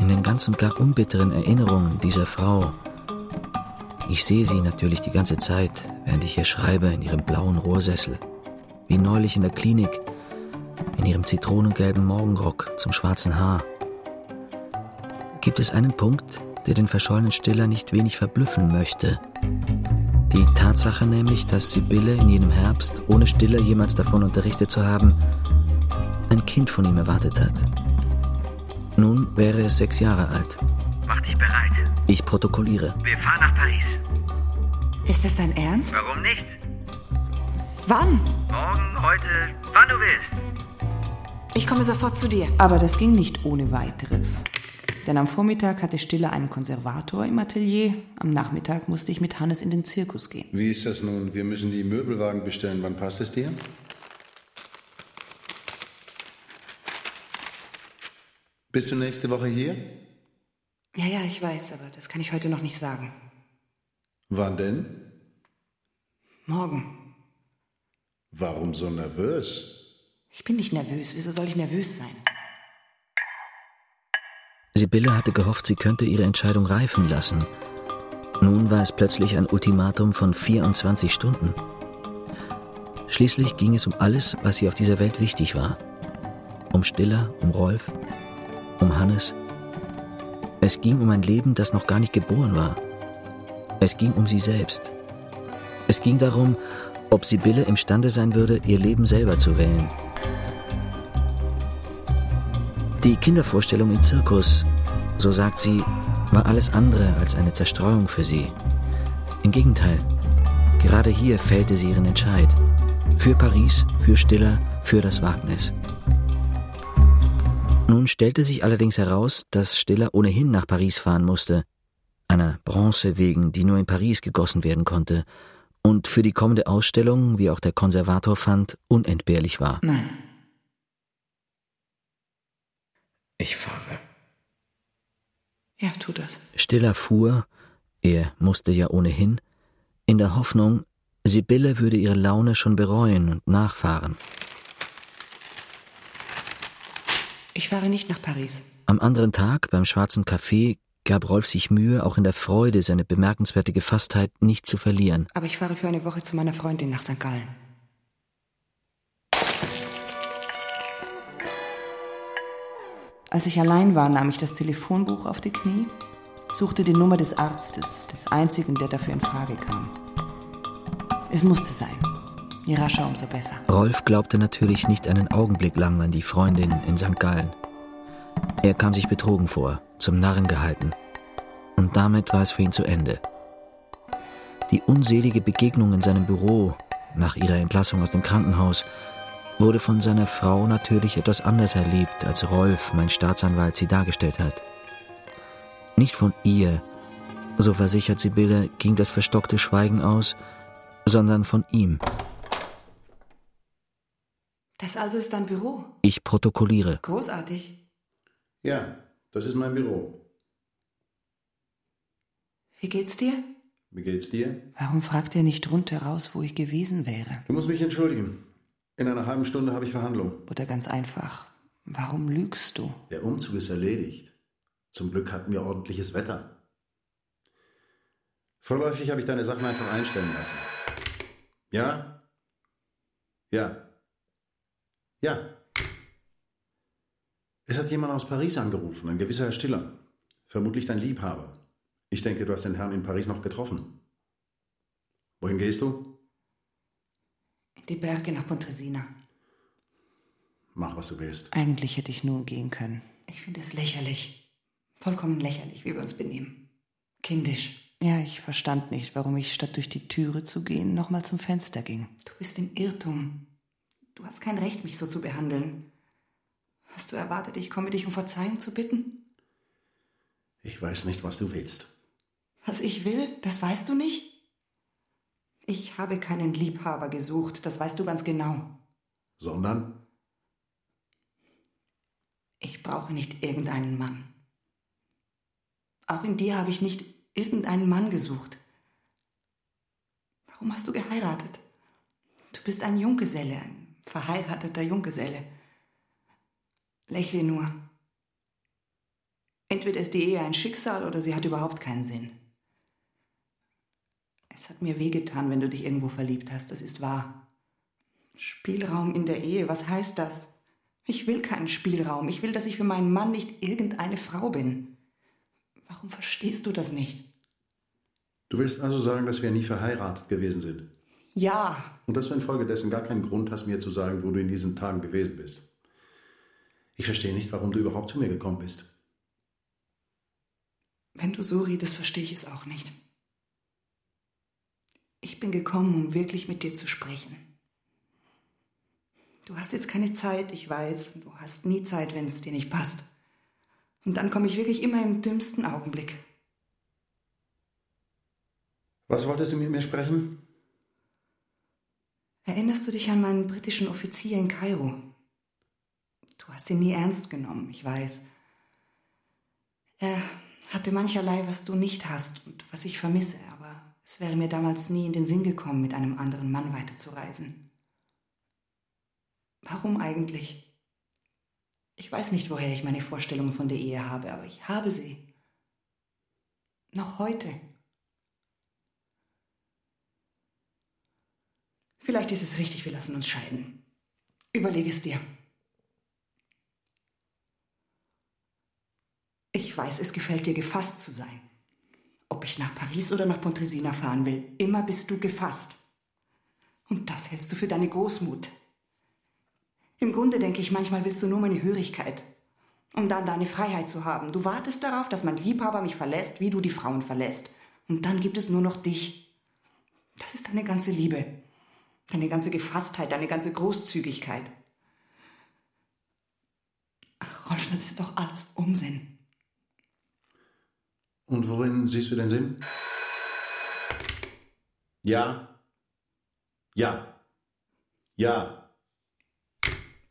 In den ganz und gar unbitteren Erinnerungen dieser Frau, ich sehe sie natürlich die ganze Zeit, während ich hier schreibe, in ihrem blauen Rohrsessel, wie neulich in der Klinik, in ihrem zitronengelben Morgenrock zum schwarzen Haar. Gibt es einen Punkt, der den verschollenen Stiller nicht wenig verblüffen möchte? Die Tatsache nämlich, dass Sibylle in jenem Herbst, ohne Stiller jemals davon unterrichtet zu haben, ein Kind von ihm erwartet hat. Nun wäre es sechs Jahre alt. Mach dich bereit. Ich protokolliere. Wir fahren nach Paris. Ist das dein Ernst? Warum nicht? Wann? Morgen, heute, wann du willst. Ich komme sofort zu dir. Aber das ging nicht ohne weiteres. Denn am Vormittag hatte Stille einen Konservator im Atelier. Am Nachmittag musste ich mit Hannes in den Zirkus gehen. Wie ist das nun? Wir müssen die Möbelwagen bestellen. Wann passt es dir? Bist du nächste Woche hier? Ja, ja, ich weiß, aber das kann ich heute noch nicht sagen. Wann denn? Morgen. Warum so nervös? Ich bin nicht nervös. Wieso soll ich nervös sein? Sibylle hatte gehofft, sie könnte ihre Entscheidung reifen lassen. Nun war es plötzlich ein Ultimatum von 24 Stunden. Schließlich ging es um alles, was ihr auf dieser Welt wichtig war. Um Stiller, um Rolf, um Hannes. Es ging um ein Leben, das noch gar nicht geboren war. Es ging um sie selbst. Es ging darum, ob Sibylle imstande sein würde, ihr Leben selber zu wählen. Die Kindervorstellung im Zirkus, so sagt sie, war alles andere als eine Zerstreuung für sie. Im Gegenteil, gerade hier fällte sie ihren Entscheid. Für Paris, für Stiller, für das Wagnis. Nun stellte sich allerdings heraus, dass Stiller ohnehin nach Paris fahren musste, einer Bronze wegen, die nur in Paris gegossen werden konnte, und für die kommende Ausstellung, wie auch der Konservator fand, unentbehrlich war. Nein. Ich fahre. Ja, tu das. Stiller fuhr, er musste ja ohnehin, in der Hoffnung, Sibylle würde ihre Laune schon bereuen und nachfahren. Ich fahre nicht nach Paris. Am anderen Tag beim Schwarzen Café gab Rolf sich Mühe, auch in der Freude seine bemerkenswerte Gefasstheit nicht zu verlieren. Aber ich fahre für eine Woche zu meiner Freundin nach St. Gallen. Als ich allein war, nahm ich das Telefonbuch auf die Knie, suchte die Nummer des Arztes, des einzigen, der dafür in Frage kam. Es musste sein. Je rascher, umso besser. Rolf glaubte natürlich nicht einen Augenblick lang an die Freundin in St. Gallen. Er kam sich betrogen vor, zum Narren gehalten. Und damit war es für ihn zu Ende. Die unselige Begegnung in seinem Büro nach ihrer Entlassung aus dem Krankenhaus wurde von seiner Frau natürlich etwas anders erlebt, als Rolf, mein Staatsanwalt, sie dargestellt hat. Nicht von ihr, so versichert Sibylle, ging das verstockte Schweigen aus, sondern von ihm. Das also ist dein Büro? Ich protokolliere. Großartig. Ja, das ist mein Büro. Wie geht's dir? Wie geht's dir? Warum fragt er nicht rundheraus, wo ich gewesen wäre? Du musst mich entschuldigen. In einer halben Stunde habe ich Verhandlung. Oder ganz einfach, warum lügst du? Der Umzug ist erledigt. Zum Glück hatten wir ordentliches Wetter. Vorläufig habe ich deine Sachen einfach einstellen lassen. Ja? Ja. Ja. Es hat jemand aus Paris angerufen, ein gewisser Herr Stiller. Vermutlich dein Liebhaber. Ich denke, du hast den Herrn in Paris noch getroffen. Wohin gehst du? In die Berge nach Pontresina. Mach, was du willst. Eigentlich hätte ich nun gehen können. Ich finde es lächerlich. Vollkommen lächerlich, wie wir uns benehmen. Kindisch. Ja, ich verstand nicht, warum ich statt durch die Türe zu gehen nochmal zum Fenster ging. Du bist im Irrtum. Du hast kein Recht, mich so zu behandeln. Hast du erwartet, ich komme dich um Verzeihung zu bitten? Ich weiß nicht, was du willst. Was ich will, das weißt du nicht? Ich habe keinen Liebhaber gesucht, das weißt du ganz genau. Sondern? Ich brauche nicht irgendeinen Mann. Auch in dir habe ich nicht irgendeinen Mann gesucht. Warum hast du geheiratet? Du bist ein Junggeselle, ein verheirateter Junggeselle. Lächle nur. Entweder ist die Ehe ein Schicksal oder sie hat überhaupt keinen Sinn. Es hat mir wehgetan, wenn du dich irgendwo verliebt hast, das ist wahr. Spielraum in der Ehe, was heißt das? Ich will keinen Spielraum. Ich will, dass ich für meinen Mann nicht irgendeine Frau bin. Warum verstehst du das nicht? Du willst also sagen, dass wir nie verheiratet gewesen sind? Ja. Und dass du infolgedessen gar keinen Grund hast, mir zu sagen, wo du in diesen Tagen gewesen bist. Ich verstehe nicht, warum du überhaupt zu mir gekommen bist. Wenn du so redest, verstehe ich es auch nicht. Ich bin gekommen, um wirklich mit dir zu sprechen. Du hast jetzt keine Zeit, ich weiß. Du hast nie Zeit, wenn es dir nicht passt. Und dann komme ich wirklich immer im dümmsten Augenblick. Was wolltest du mit mir sprechen? Erinnerst du dich an meinen britischen Offizier in Kairo? Du hast ihn nie ernst genommen, ich weiß. Er hatte mancherlei, was du nicht hast und was ich vermisse, aber es wäre mir damals nie in den Sinn gekommen, mit einem anderen Mann weiterzureisen. Warum eigentlich? Ich weiß nicht, woher ich meine Vorstellungen von der Ehe habe, aber ich habe sie. Noch heute. Vielleicht ist es richtig, wir lassen uns scheiden. Überleg es dir. Ich weiß, es gefällt dir, gefasst zu sein. Ob ich nach Paris oder nach Pontresina fahren will, immer bist du gefasst. Und das hältst du für deine Großmut. Im Grunde denke ich, manchmal willst du nur meine Hörigkeit, um dann deine Freiheit zu haben. Du wartest darauf, dass mein Liebhaber mich verlässt, wie du die Frauen verlässt. Und dann gibt es nur noch dich. Das ist deine ganze Liebe, deine ganze Gefasstheit, deine ganze Großzügigkeit. Ach, Rolf, das ist doch alles Unsinn. Und worin siehst du den Sinn? Ja. Ja. Ja.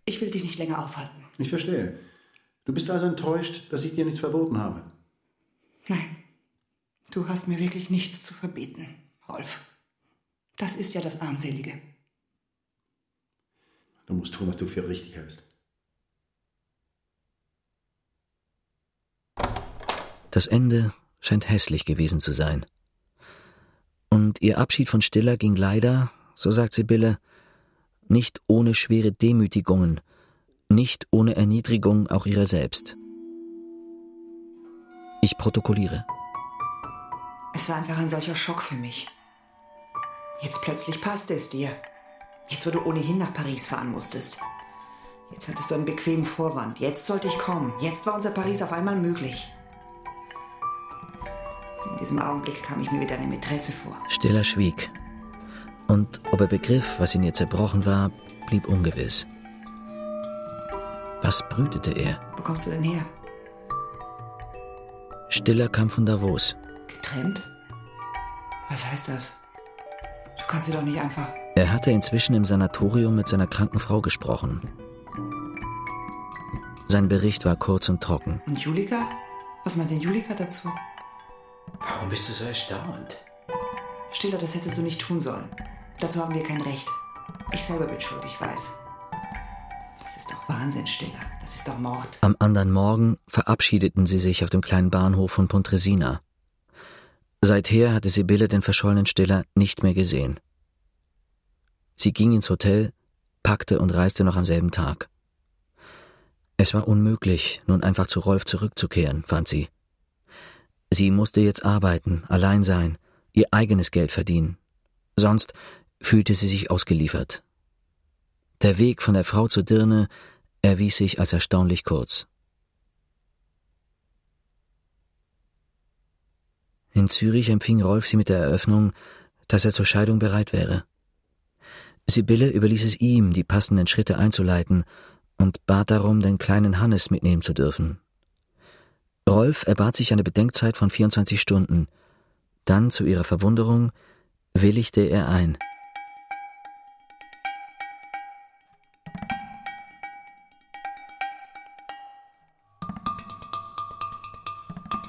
Ich will dich nicht länger aufhalten. Ich verstehe. Du bist also enttäuscht, dass ich dir nichts verboten habe. Nein. Du hast mir wirklich nichts zu verbieten, Rolf. Das ist ja das Armselige. Du musst tun, was du für richtig hältst. Das Ende scheint hässlich gewesen zu sein. Und ihr Abschied von Stiller ging leider, so sagt Sibylle, nicht ohne schwere Demütigungen, nicht ohne Erniedrigung auch ihrer selbst. Ich protokolliere. Es war einfach ein solcher Schock für mich. Jetzt plötzlich passte es dir. Jetzt, wo du ohnehin nach Paris fahren musstest. Jetzt hattest du einen bequemen Vorwand. Jetzt sollte ich kommen. Jetzt war unser Paris auf einmal möglich. In diesem Augenblick kam ich mir wie deine Mätresse vor. Stiller schwieg. Und ob er begriff, was in ihr zerbrochen war, blieb ungewiss. Was brütete er? Wo kommst du denn her? Stiller kam von Davos. Getrennt? Was heißt das? Du kannst sie doch nicht einfach. Er hatte inzwischen im Sanatorium mit seiner kranken Frau gesprochen. Sein Bericht war kurz und trocken. Und Julika? Was meint denn Julika dazu? Warum bist du so erstaunt? Stiller, das hättest du nicht tun sollen. Dazu haben wir kein Recht. Ich selber bin schuld, ich weiß. Das ist doch Wahnsinn, Stiller. Das ist doch Mord. Am anderen Morgen verabschiedeten sie sich auf dem kleinen Bahnhof von Pontresina. Seither hatte Sibylle den verschollenen Stiller nicht mehr gesehen. Sie ging ins Hotel, packte und reiste noch am selben Tag. Es war unmöglich, nun einfach zu Rolf zurückzukehren, fand sie. Sie musste jetzt arbeiten, allein sein, ihr eigenes Geld verdienen. Sonst fühlte sie sich ausgeliefert. Der Weg von der Frau zur Dirne erwies sich als erstaunlich kurz. In Zürich empfing Rolf sie mit der Eröffnung, dass er zur Scheidung bereit wäre. Sibylle überließ es ihm, die passenden Schritte einzuleiten und bat darum, den kleinen Hannes mitnehmen zu dürfen. Rolf erbat sich eine Bedenkzeit von 24 Stunden. Dann, zu ihrer Verwunderung, willigte er ein.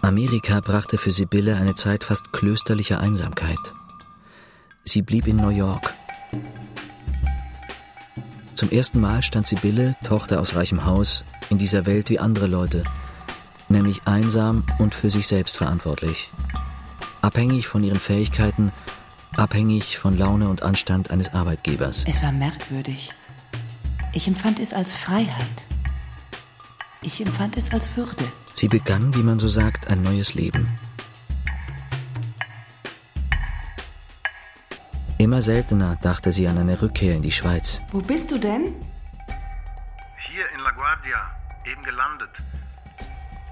Amerika brachte für Sibylle eine Zeit fast klösterlicher Einsamkeit. Sie blieb in New York. Zum ersten Mal stand Sibylle, Tochter aus reichem Haus, in dieser Welt wie andere Leute, nämlich einsam und für sich selbst verantwortlich. Abhängig von ihren Fähigkeiten, abhängig von Laune und Anstand eines Arbeitgebers. Es war merkwürdig. Ich empfand es als Freiheit. Ich empfand es als Würde. Sie begann, wie man so sagt, ein neues Leben. Immer seltener dachte sie an eine Rückkehr in die Schweiz. Wo bist du denn? Hier in La Guardia, eben gelandet.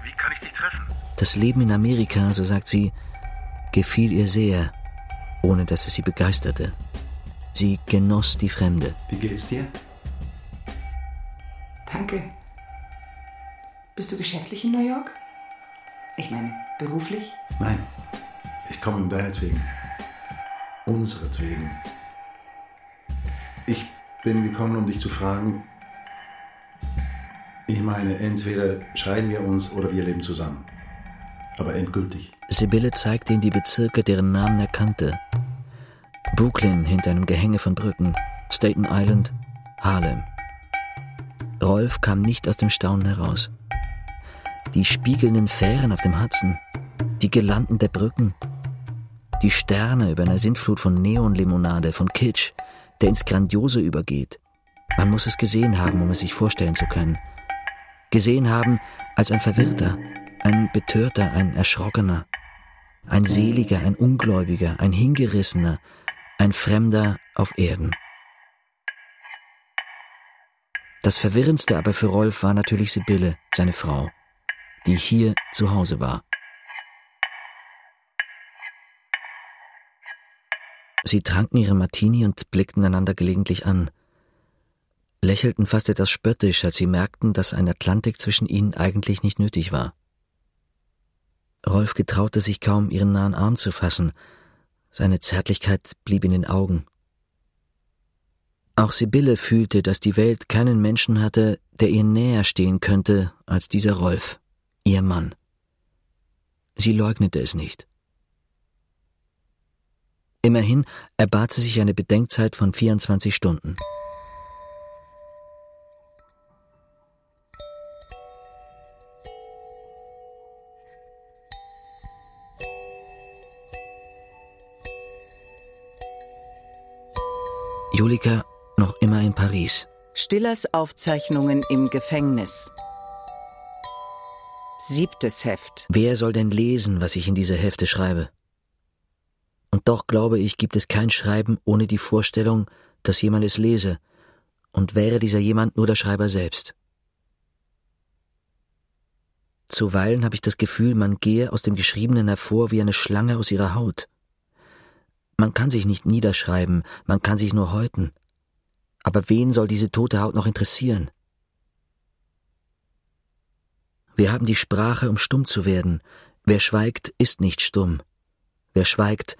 Wie kann ich dich treffen? Das Leben in Amerika, so sagt sie, gefiel ihr sehr, ohne dass es sie begeisterte. Sie genoss die Fremde. Wie geht's dir? Danke. Bist du geschäftlich in New York? Ich meine, beruflich? Nein, ich komme um deinetwegen. Unseretwegen. Ich bin gekommen, um dich zu fragen. Ich meine, entweder scheiden wir uns oder wir leben zusammen. Aber endgültig. Sibylle zeigte ihm die Bezirke, deren Namen er kannte. Brooklyn hinter einem Gehänge von Brücken, Staten Island, Harlem. Rolf kam nicht aus dem Staunen heraus. Die spiegelnden Fähren auf dem Hudson, die Girlanden der Brücken, die Sterne über einer Sintflut von Neonlimonade, von Kitsch, der ins Grandiose übergeht. Man muss es gesehen haben, um es sich vorstellen zu können. Gesehen haben als ein Verwirrter, ein Betörter, ein Erschrockener, ein Seliger, ein Ungläubiger, ein Hingerissener, ein Fremder auf Erden. Das Verwirrendste aber für Rolf war natürlich Sibylle, seine Frau, die hier zu Hause war. Sie tranken ihre Martini und blickten einander gelegentlich an, lächelten fast etwas spöttisch, als sie merkten, dass ein Atlantik zwischen ihnen eigentlich nicht nötig war. Rolf getraute sich kaum, ihren nahen Arm zu fassen, seine Zärtlichkeit blieb in den Augen. Auch Sibylle fühlte, dass die Welt keinen Menschen hatte, der ihr näher stehen könnte als dieser Rolf, ihr Mann. Sie leugnete es nicht. Immerhin erbat sie sich eine Bedenkzeit von 24 Stunden. Julika noch immer in Paris. Stillers Aufzeichnungen im Gefängnis. Siebtes Heft. Wer soll denn lesen, was ich in diese Hefte schreibe? Und doch glaube ich, gibt es kein Schreiben ohne die Vorstellung, dass jemand es lese, und wäre dieser jemand nur der Schreiber selbst. Zuweilen habe ich das Gefühl, man gehe aus dem Geschriebenen hervor wie eine Schlange aus ihrer Haut. Man kann sich nicht niederschreiben, man kann sich nur häuten. Aber wen soll diese tote Haut noch interessieren? Wir haben die Sprache, um stumm zu werden. Wer schweigt, ist nicht stumm. Wer schweigt,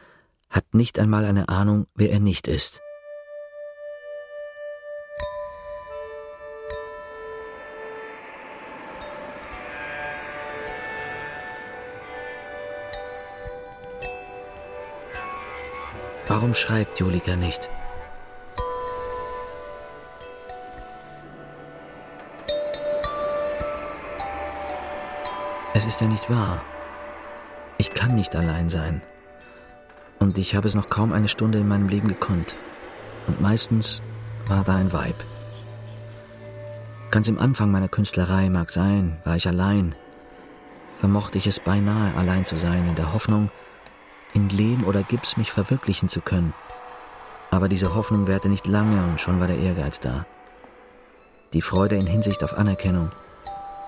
hat nicht einmal eine Ahnung, wer er nicht ist. Warum schreibt Julika nicht? Es ist ja nicht wahr. Ich kann nicht allein sein. Und ich habe es noch kaum eine Stunde in meinem Leben gekonnt. und meistens war da ein Weib. Ganz im Anfang meiner Künstlerei mag sein, war ich allein, vermochte ich es beinahe allein zu sein, in der Hoffnung, in Lehm oder Gips mich verwirklichen zu können. Aber diese Hoffnung währte nicht lange und schon war der Ehrgeiz da. Die Freude in Hinsicht auf Anerkennung,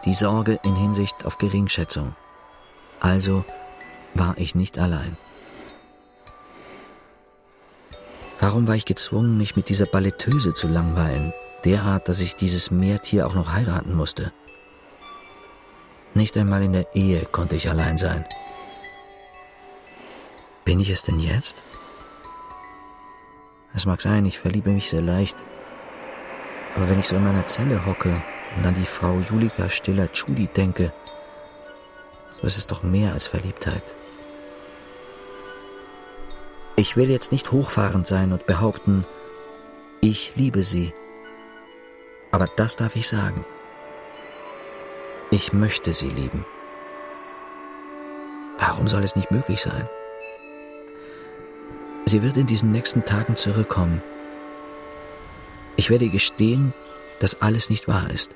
die Sorge in Hinsicht auf Geringschätzung. Also war ich nicht allein. Warum war ich gezwungen, mich mit dieser Balletteuse zu langweilen, derart, dass ich dieses Meertier auch noch heiraten musste? Nicht einmal in der Ehe konnte ich allein sein. Bin ich es denn jetzt? Es mag sein, ich verliebe mich sehr leicht. Aber wenn ich so in meiner Zelle hocke und an die Frau Julika Stiller-Tschudi denke, so ist es doch mehr als Verliebtheit. Ich will jetzt nicht hochfahrend sein und behaupten, ich liebe sie. Aber das darf ich sagen. Ich möchte sie lieben. Warum soll es nicht möglich sein? Sie wird in diesen nächsten Tagen zurückkommen. Ich werde gestehen, dass alles nicht wahr ist.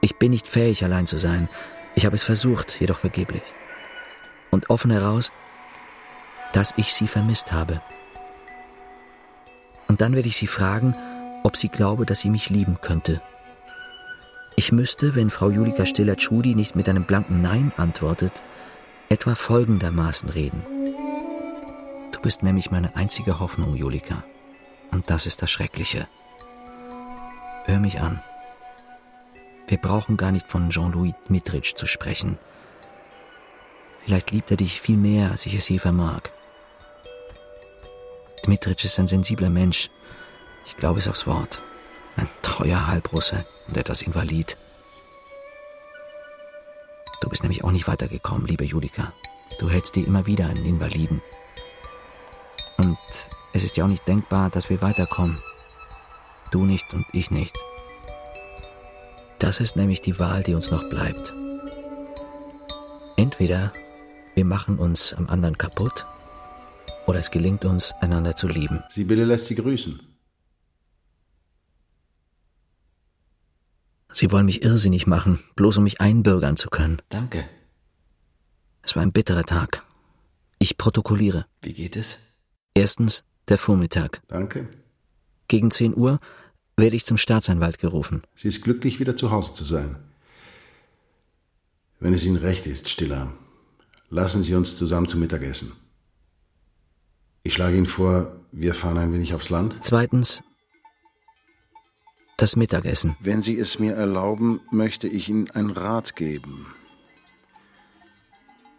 Ich bin nicht fähig, allein zu sein. Ich habe es versucht, jedoch vergeblich. Und offen heraus, dass ich sie vermisst habe. Und dann werde ich sie fragen, ob sie glaube, dass sie mich lieben könnte. Ich müsste, wenn Frau Julika Stiller-Tschudi nicht mit einem blanken Nein antwortet, etwa folgendermaßen reden. Du bist nämlich meine einzige Hoffnung, Julika. Und das ist das Schreckliche. Hör mich an. Wir brauchen gar nicht von Jean-Louis Dmitritsch zu sprechen. Vielleicht liebt er dich viel mehr, als ich es je vermag. Dmitritsch ist ein sensibler Mensch. Ich glaube es aufs Wort. Ein treuer Halbrusse und etwas invalid. Du bist nämlich auch nicht weitergekommen, liebe Julika. Du hältst dir immer wieder einen Invaliden. Und es ist ja auch nicht denkbar, dass wir weiterkommen. Du nicht und ich nicht. Das ist nämlich die Wahl, die uns noch bleibt. Entweder wir machen uns am anderen kaputt, oder es gelingt uns, einander zu lieben. Sibylle lässt Sie grüßen. Sie wollen mich irrsinnig machen, bloß um mich einbürgern zu können. Danke. Es war ein bitterer Tag. Ich protokolliere. Wie geht es? Erstens der Vormittag. Danke. Gegen 10 Uhr werde ich zum Staatsanwalt gerufen. Sie ist glücklich, wieder zu Hause zu sein. Wenn es Ihnen recht ist, Stiller, lassen Sie uns zusammen zu Mittag essen. Ich schlage Ihnen vor, wir fahren ein wenig aufs Land. Zweitens das Mittagessen. Wenn Sie es mir erlauben, möchte ich Ihnen einen Rat geben.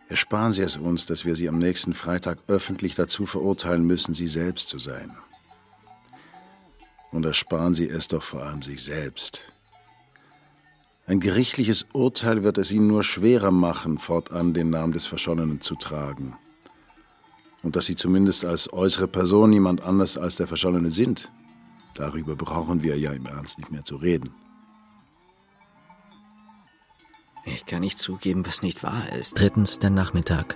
Ersparen Sie es uns, dass wir Sie am nächsten Freitag öffentlich dazu verurteilen müssen, Sie selbst zu sein. Und ersparen Sie es doch vor allem sich selbst. Ein gerichtliches Urteil wird es Ihnen nur schwerer machen, fortan den Namen des Verschollenen zu tragen. Und dass Sie zumindest als äußere Person niemand anders als der Verschollene sind. Darüber brauchen wir ja im Ernst nicht mehr zu reden. Ich kann nicht zugeben, was nicht wahr ist. Drittens der Nachmittag.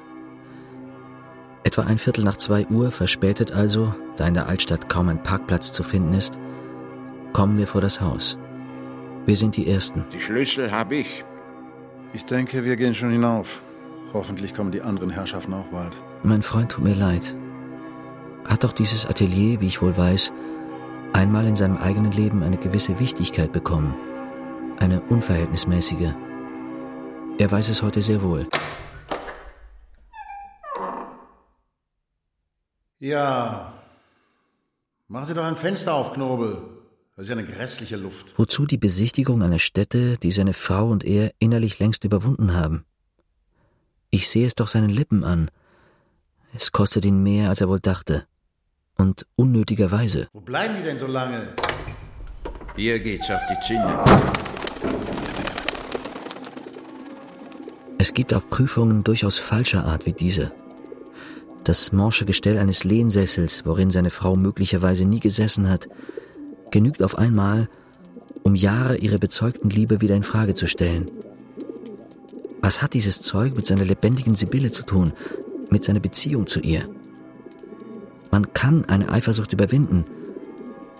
Etwa ein Viertel nach zwei Uhr, verspätet also, da in der Altstadt kaum ein Parkplatz zu finden ist, kommen wir vor das Haus. Wir sind die Ersten. Die Schlüssel habe ich. Ich denke, wir gehen schon hinauf. Hoffentlich kommen die anderen Herrschaften auch bald. Mein Freund tut mir leid. Hat doch dieses Atelier, wie ich wohl weiß, einmal in seinem eigenen Leben eine gewisse Wichtigkeit bekommen. Eine unverhältnismäßige. Er weiß es heute sehr wohl. Ja. Machen Sie doch ein Fenster auf, Knobel. Das ist ja eine grässliche Luft. Wozu die Besichtigung einer Stätte, die seine Frau und er innerlich längst überwunden haben? Ich sehe es doch seinen Lippen an. Es kostet ihn mehr, als er wohl dachte. Und unnötigerweise. Wo bleiben die denn so lange? Hier geht's auf die Zinne. Es gibt auch Prüfungen durchaus falscher Art wie diese. Das morsche Gestell eines Lehnsessels, worin seine Frau möglicherweise nie gesessen hat, genügt auf einmal, um Jahre ihrer bezeugten Liebe wieder in Frage zu stellen. Was hat dieses Zeug mit seiner lebendigen Sibylle zu tun, mit seiner Beziehung zu ihr? Man kann eine Eifersucht überwinden,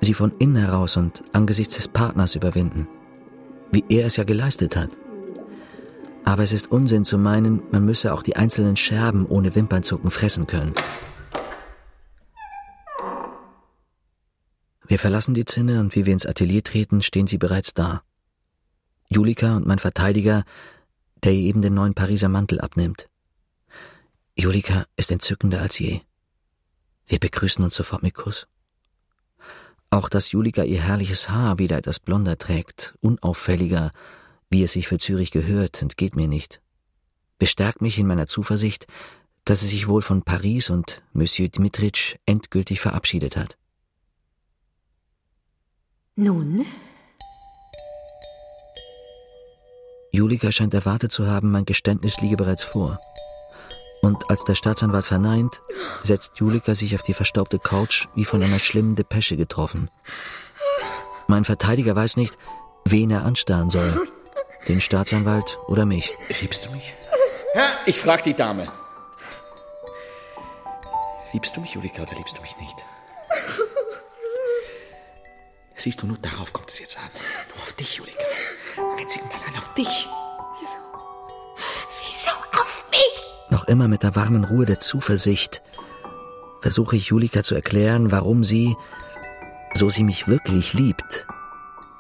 sie von innen heraus und angesichts des Partners überwinden, wie er es ja geleistet hat. Aber es ist Unsinn zu meinen, man müsse auch die einzelnen Scherben ohne Wimpernzucken fressen können. Wir verlassen die Zinne und wie wir ins Atelier treten, stehen sie bereits da. Julika und mein Verteidiger, der ihr eben den neuen Pariser Mantel abnimmt. Julika ist entzückender als je. Wir begrüßen uns sofort mit Kuss. Auch dass Julika ihr herrliches Haar wieder etwas blonder trägt, unauffälliger, wie es sich für Zürich gehört, entgeht mir nicht. Bestärkt mich in meiner Zuversicht, dass sie sich wohl von Paris und Monsieur Dmitritsch endgültig verabschiedet hat. Nun? Julika scheint erwartet zu haben, mein Geständnis liege bereits vor. Und als der Staatsanwalt verneint, setzt Julika sich auf die verstaubte Couch wie von einer schlimmen Depesche getroffen. Mein Verteidiger weiß nicht, wen er anstarren soll. Den Staatsanwalt oder mich. Liebst du mich? Ich frag die Dame. Liebst du mich, Julika, oder liebst du mich nicht? Siehst du, nur darauf kommt es jetzt an. Nur auf dich, Julika. Einzig und allein auf dich. Wieso? Noch immer mit der warmen Ruhe der Zuversicht versuche ich Julika zu erklären, warum sie, so sie mich wirklich liebt,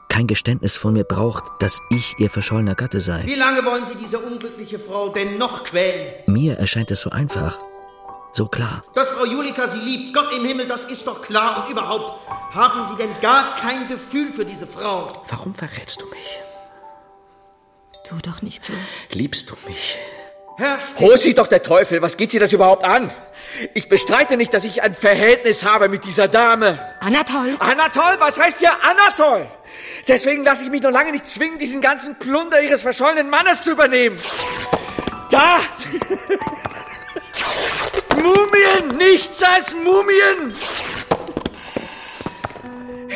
kein Geständnis von mir braucht, dass ich ihr verschollener Gatte sei. Wie lange wollen Sie diese unglückliche Frau denn noch quälen? Mir erscheint es so einfach, so klar. Dass Frau Julika Sie liebt, Gott im Himmel, das ist doch klar. Und überhaupt, haben Sie denn gar kein Gefühl für diese Frau? Warum verrätst du mich? Tu doch nicht so. Liebst du mich? Herr Hol sich doch der Teufel, was geht sie das überhaupt an? Ich bestreite nicht, dass ich ein Verhältnis habe mit dieser Dame. Anatol? Anatol? Was heißt hier Anatol? Deswegen lasse ich mich noch lange nicht zwingen, diesen ganzen Plunder ihres verschollenen Mannes zu übernehmen. Da! [laughs] Mumien! Nichts als Mumien!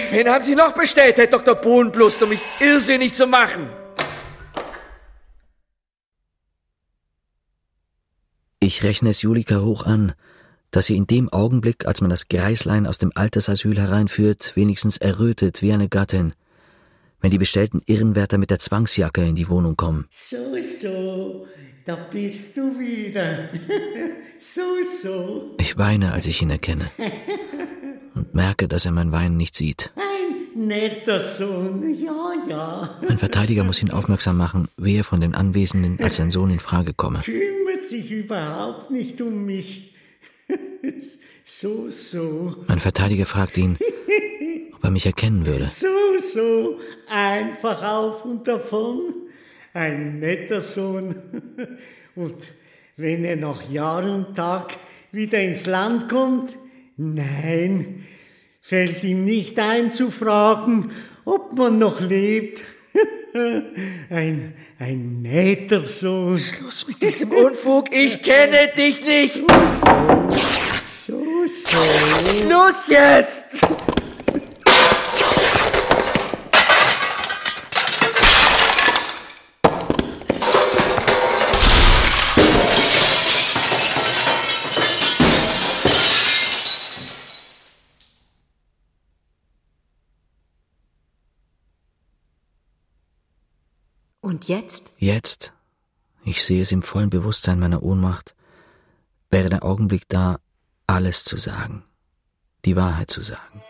Wen haben Sie noch bestellt, Herr Dr. Bohnenblust, um mich irrsinnig zu machen? Ich rechne es Julika hoch an, dass sie in dem Augenblick, als man das Greislein aus dem Altersasyl hereinführt, wenigstens errötet wie eine Gattin, wenn die bestellten Irrenwärter mit der Zwangsjacke in die Wohnung kommen. So, so, da bist du wieder. [laughs] so, so. Ich weine, als ich ihn erkenne [laughs] und merke, dass er mein Weinen nicht sieht. Ein netter Sohn, ja, ja. Mein Verteidiger muss ihn aufmerksam machen, wer von den Anwesenden als sein Sohn in Frage komme. Kümmert sich überhaupt nicht um mich. [laughs] so, so. Mein Verteidiger fragt ihn, [laughs] ob er mich erkennen würde. So, so, einfach auf und davon. Ein netter Sohn. [laughs] Und wenn er nach Jahr und Tag wieder ins Land kommt, nein, fällt ihm nicht ein zu fragen, ob man noch lebt. Ein, ein netter Sohn. Schluss mit diesem Unfug, ich kenne dich nicht. So, so. Schluss jetzt! Und jetzt? Jetzt, ich sehe es im vollen Bewusstsein meiner Ohnmacht, wäre der Augenblick da, alles zu sagen, die Wahrheit zu sagen.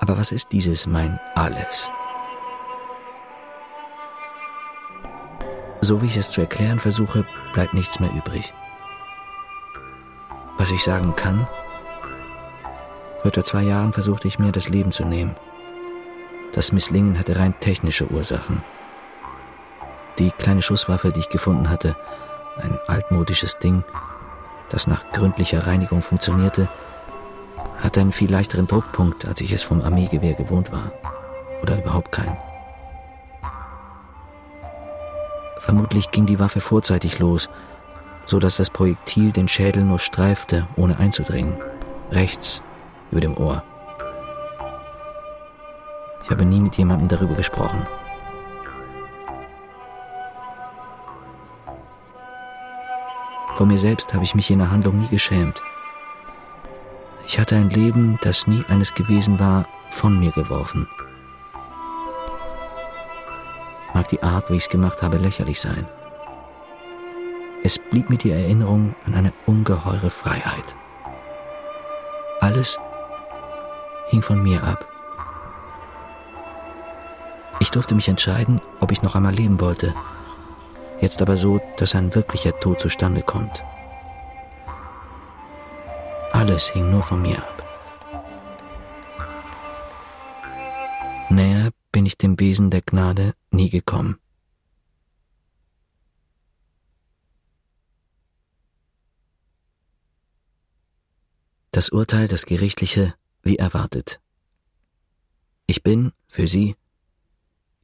Aber was ist dieses mein Alles? So wie ich es zu erklären versuche, bleibt nichts mehr übrig. Was ich sagen kann, vor etwa zwei Jahren versuchte ich mir das Leben zu nehmen. Das Misslingen hatte rein technische Ursachen. Die kleine Schusswaffe, die ich gefunden hatte, ein altmodisches Ding, das nach gründlicher Reinigung funktionierte, hatte einen viel leichteren Druckpunkt, als ich es vom Armeegewehr gewohnt war. Oder überhaupt keinen. Vermutlich ging die Waffe vorzeitig los, so dass das Projektil den Schädel nur streifte, ohne einzudringen. Rechts, über dem Ohr. Ich habe nie mit jemandem darüber gesprochen. Vor mir selbst habe ich mich jener Handlung nie geschämt. Ich hatte ein Leben, das nie eines gewesen war, von mir geworfen. Mag die Art, wie ich es gemacht habe, lächerlich sein. Es blieb mir die Erinnerung an eine ungeheure Freiheit. Alles hing von mir ab. Ich durfte mich entscheiden, ob ich noch einmal leben wollte. Jetzt aber so, dass ein wirklicher Tod zustande kommt. Alles hing nur von mir ab. Näher bin ich dem Wesen der Gnade nie gekommen. Das Urteil, das gerichtliche, wie erwartet. Ich bin, für Sie,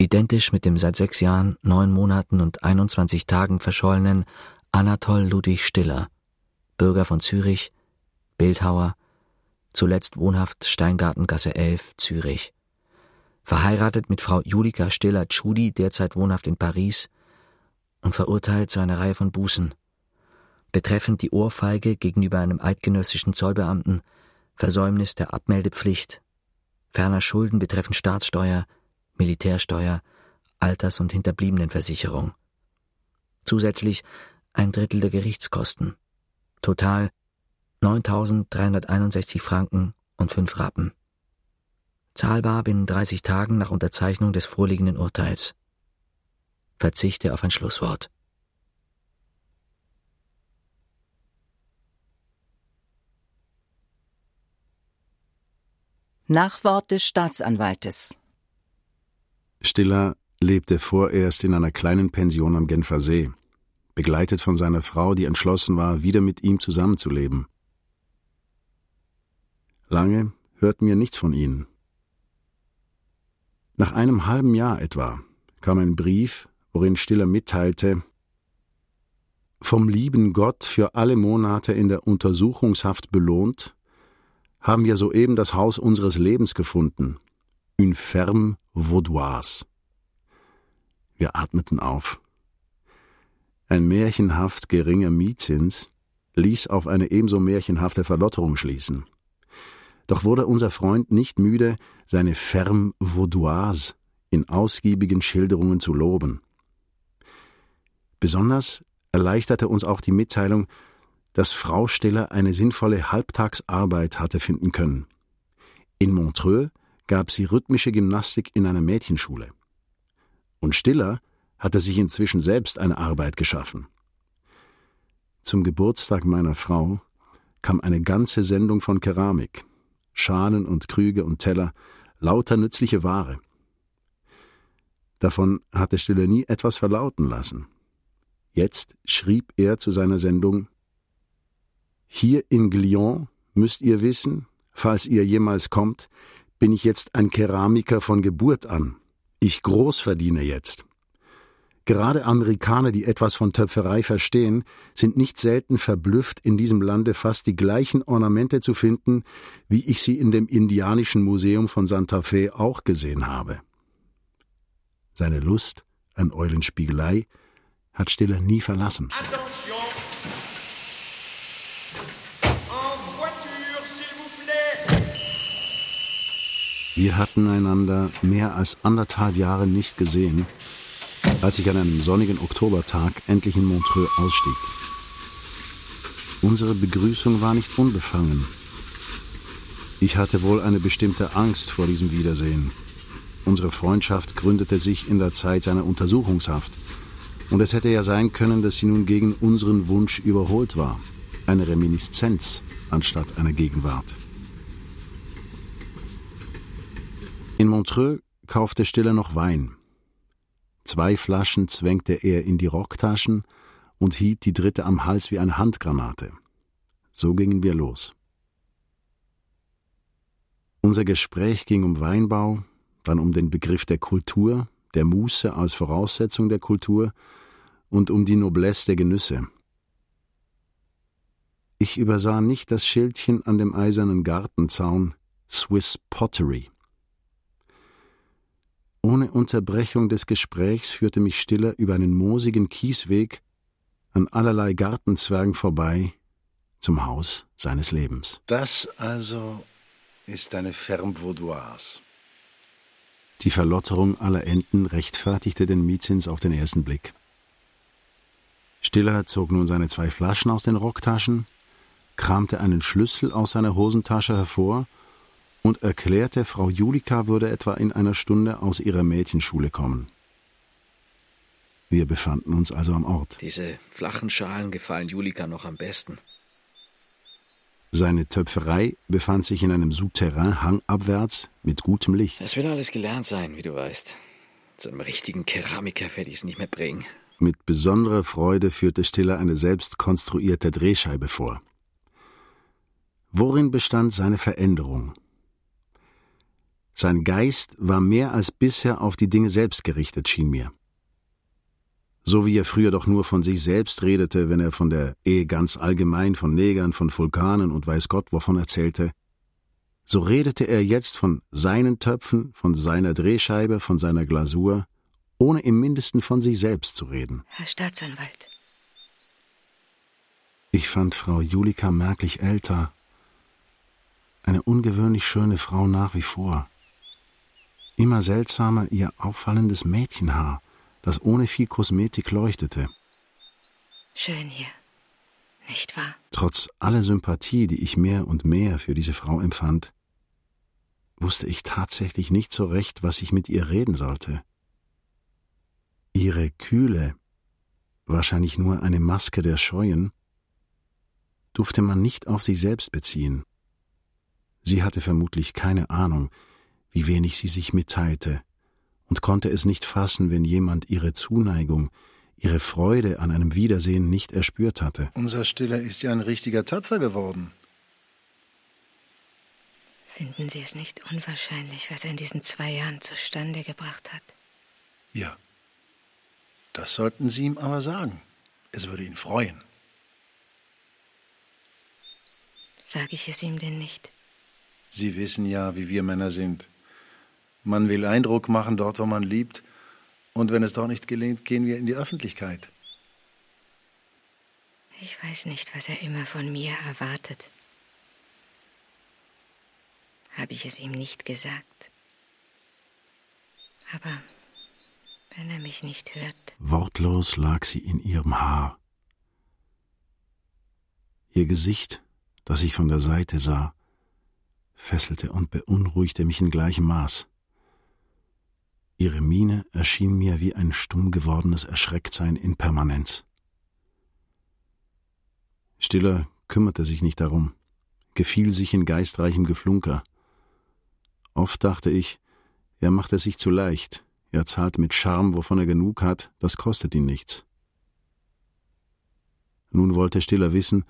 identisch mit dem seit sechs Jahren, neun Monaten und 21 Tagen verschollenen Anatol Ludwig Stiller, Bürger von Zürich, Bildhauer, zuletzt wohnhaft Steingartengasse 11, Zürich. Verheiratet mit Frau Julika Stiller-Tschudi, derzeit wohnhaft in Paris, und verurteilt zu einer Reihe von Bußen, betreffend die Ohrfeige gegenüber einem eidgenössischen Zollbeamten, Versäumnis der Abmeldepflicht, ferner Schulden betreffend Staatssteuer, Militärsteuer, Alters- und Hinterbliebenenversicherung. Zusätzlich ein Drittel der Gerichtskosten. Total 9.361 Franken und fünf Rappen. Zahlbar binnen 30 Tagen nach Unterzeichnung des vorliegenden Urteils. Verzichte auf ein Schlusswort. Nachwort des Staatsanwaltes. Stiller lebte vorerst in einer kleinen Pension am Genfer See, begleitet von seiner Frau, die entschlossen war, wieder mit ihm zusammenzuleben. Lange hörten wir nichts von ihnen. Nach einem halben Jahr etwa kam ein Brief, worin Stiller mitteilte, vom lieben Gott für alle Monate in der Untersuchungshaft belohnt, haben wir soeben das Haus unseres Lebens gefunden, une ferme vaudoise. Wir atmeten auf. Ein märchenhaft geringer Mietzins ließ auf eine ebenso märchenhafte Verlotterung schließen. Doch wurde unser Freund nicht müde, seine ferme vaudoise in ausgiebigen Schilderungen zu loben. Besonders erleichterte uns auch die Mitteilung, dass Frau Stiller eine sinnvolle Halbtagsarbeit hatte finden können. In Montreux gab sie rhythmische Gymnastik in einer Mädchenschule. Und Stiller hatte sich inzwischen selbst eine Arbeit geschaffen. Zum Geburtstag meiner Frau kam eine ganze Sendung von Keramik, Schalen und Krüge und Teller, lauter nützliche Ware. Davon hatte Stiller nie etwas verlauten lassen. Jetzt schrieb er zu seiner Sendung Hier in Glion müsst ihr wissen, falls ihr jemals kommt, bin ich jetzt ein Keramiker von Geburt an. Ich groß verdiene jetzt. Gerade Amerikaner, die etwas von Töpferei verstehen, sind nicht selten verblüfft, in diesem Lande fast die gleichen Ornamente zu finden, wie ich sie in dem Indianischen Museum von Santa Fe auch gesehen habe. Seine Lust an Eulenspiegelei hat Stiller nie verlassen. Wir hatten einander mehr als anderthalb Jahre nicht gesehen, als ich an einem sonnigen Oktobertag endlich in Montreux ausstieg. Unsere Begrüßung war nicht unbefangen. Ich hatte wohl eine bestimmte Angst vor diesem Wiedersehen. Unsere Freundschaft gründete sich in der Zeit seiner Untersuchungshaft. Und es hätte ja sein können, dass sie nun gegen unseren Wunsch überholt war. Eine Reminiszenz anstatt einer Gegenwart. In Montreux kaufte Stiller noch Wein. Zwei Flaschen zwängte er in die Rocktaschen und hielt die dritte am Hals wie eine Handgranate. So gingen wir los. Unser Gespräch ging um Weinbau, dann um den Begriff der Kultur, der Muße als Voraussetzung der Kultur und um die Noblesse der Genüsse. Ich übersah nicht das Schildchen an dem eisernen Gartenzaun Swiss Pottery. Ohne Unterbrechung des Gesprächs führte mich Stiller über einen moosigen Kiesweg an allerlei Gartenzwergen vorbei zum Haus seines Lebens. Das also ist eine Ferme Vaudoise. Die Verlotterung aller Enten rechtfertigte den Mietzins auf den ersten Blick. Stiller zog nun seine zwei Flaschen aus den Rocktaschen, kramte einen Schlüssel aus seiner Hosentasche hervor und erklärte, Frau Julika würde etwa in einer Stunde aus ihrer Mädchenschule kommen. Wir befanden uns also am Ort. Diese flachen Schalen gefallen Julika noch am besten. Seine Töpferei befand sich in einem Souterrain hangabwärts mit gutem Licht. Es will alles gelernt sein, wie du weißt. Zu einem richtigen Keramiker werde ich es nicht mehr bringen. Mit besonderer Freude führte Stiller eine selbst konstruierte Drehscheibe vor. Worin bestand seine Veränderung? Sein Geist war mehr als bisher auf die Dinge selbst gerichtet, schien mir. So wie er früher doch nur von sich selbst redete, wenn er von der Ehe ganz allgemein, von Negern, von Vulkanen und weiß Gott wovon erzählte, so redete er jetzt von seinen Töpfen, von seiner Drehscheibe, von seiner Glasur, ohne im mindesten von sich selbst zu reden. Herr Staatsanwalt. Ich fand Frau Julika merklich älter, eine ungewöhnlich schöne Frau nach wie vor. Immer seltsamer ihr auffallendes Mädchenhaar, das ohne viel Kosmetik leuchtete. Schön hier, nicht wahr? Trotz aller Sympathie, die ich mehr und mehr für diese Frau empfand, wusste ich tatsächlich nicht so recht, was ich mit ihr reden sollte. Ihre Kühle, wahrscheinlich nur eine Maske der Scheuen, durfte man nicht auf sich selbst beziehen. Sie hatte vermutlich keine Ahnung, wie wenig sie sich mitteilte, und konnte es nicht fassen, wenn jemand ihre Zuneigung, ihre Freude an einem Wiedersehen nicht erspürt hatte. Unser Stiller ist ja ein richtiger Töpfer geworden. Finden Sie es nicht unwahrscheinlich, was er in diesen zwei Jahren zustande gebracht hat? Ja. Das sollten Sie ihm aber sagen. Es würde ihn freuen. Sag ich es ihm denn nicht? Sie wissen ja, wie wir Männer sind. Man will Eindruck machen dort, wo man liebt, und wenn es doch nicht gelingt, gehen wir in die Öffentlichkeit. Ich weiß nicht, was er immer von mir erwartet. Habe ich es ihm nicht gesagt. Aber wenn er mich nicht hört. Wortlos lag sie in ihrem Haar. Ihr Gesicht, das ich von der Seite sah, fesselte und beunruhigte mich in gleichem Maß. Ihre Miene erschien mir wie ein stumm gewordenes Erschrecktsein in Permanenz. Stiller kümmerte sich nicht darum, gefiel sich in geistreichem Geflunker. Oft dachte ich, er macht es sich zu leicht, er zahlt mit Charme, wovon er genug hat, das kostet ihn nichts. Nun wollte Stiller wissen,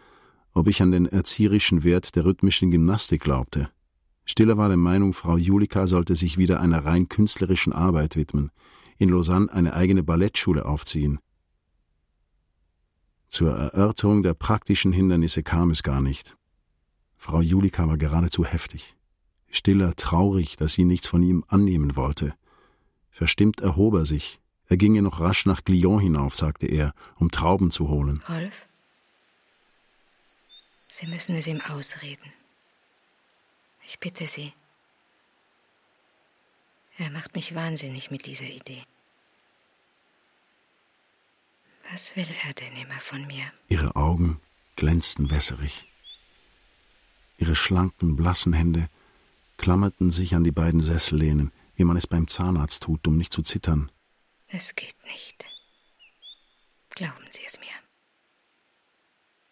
ob ich an den erzieherischen Wert der rhythmischen Gymnastik glaubte. Stiller war der Meinung, Frau Julika sollte sich wieder einer rein künstlerischen Arbeit widmen, in Lausanne eine eigene Ballettschule aufziehen. Zur Erörterung der praktischen Hindernisse kam es gar nicht. Frau Julika war geradezu heftig. Stiller traurig, dass sie nichts von ihm annehmen wollte. Verstimmt erhob er sich. Er ginge noch rasch nach Glion hinauf, sagte er, um Trauben zu holen. Rolf? Sie müssen es ihm ausreden. Ich bitte Sie. Er macht mich wahnsinnig mit dieser Idee. Was will er denn immer von mir? Ihre Augen glänzten wässerig. Ihre schlanken, blassen Hände klammerten sich an die beiden Sessellehnen, wie man es beim Zahnarzt tut, um nicht zu zittern. Es geht nicht. Glauben Sie es mir.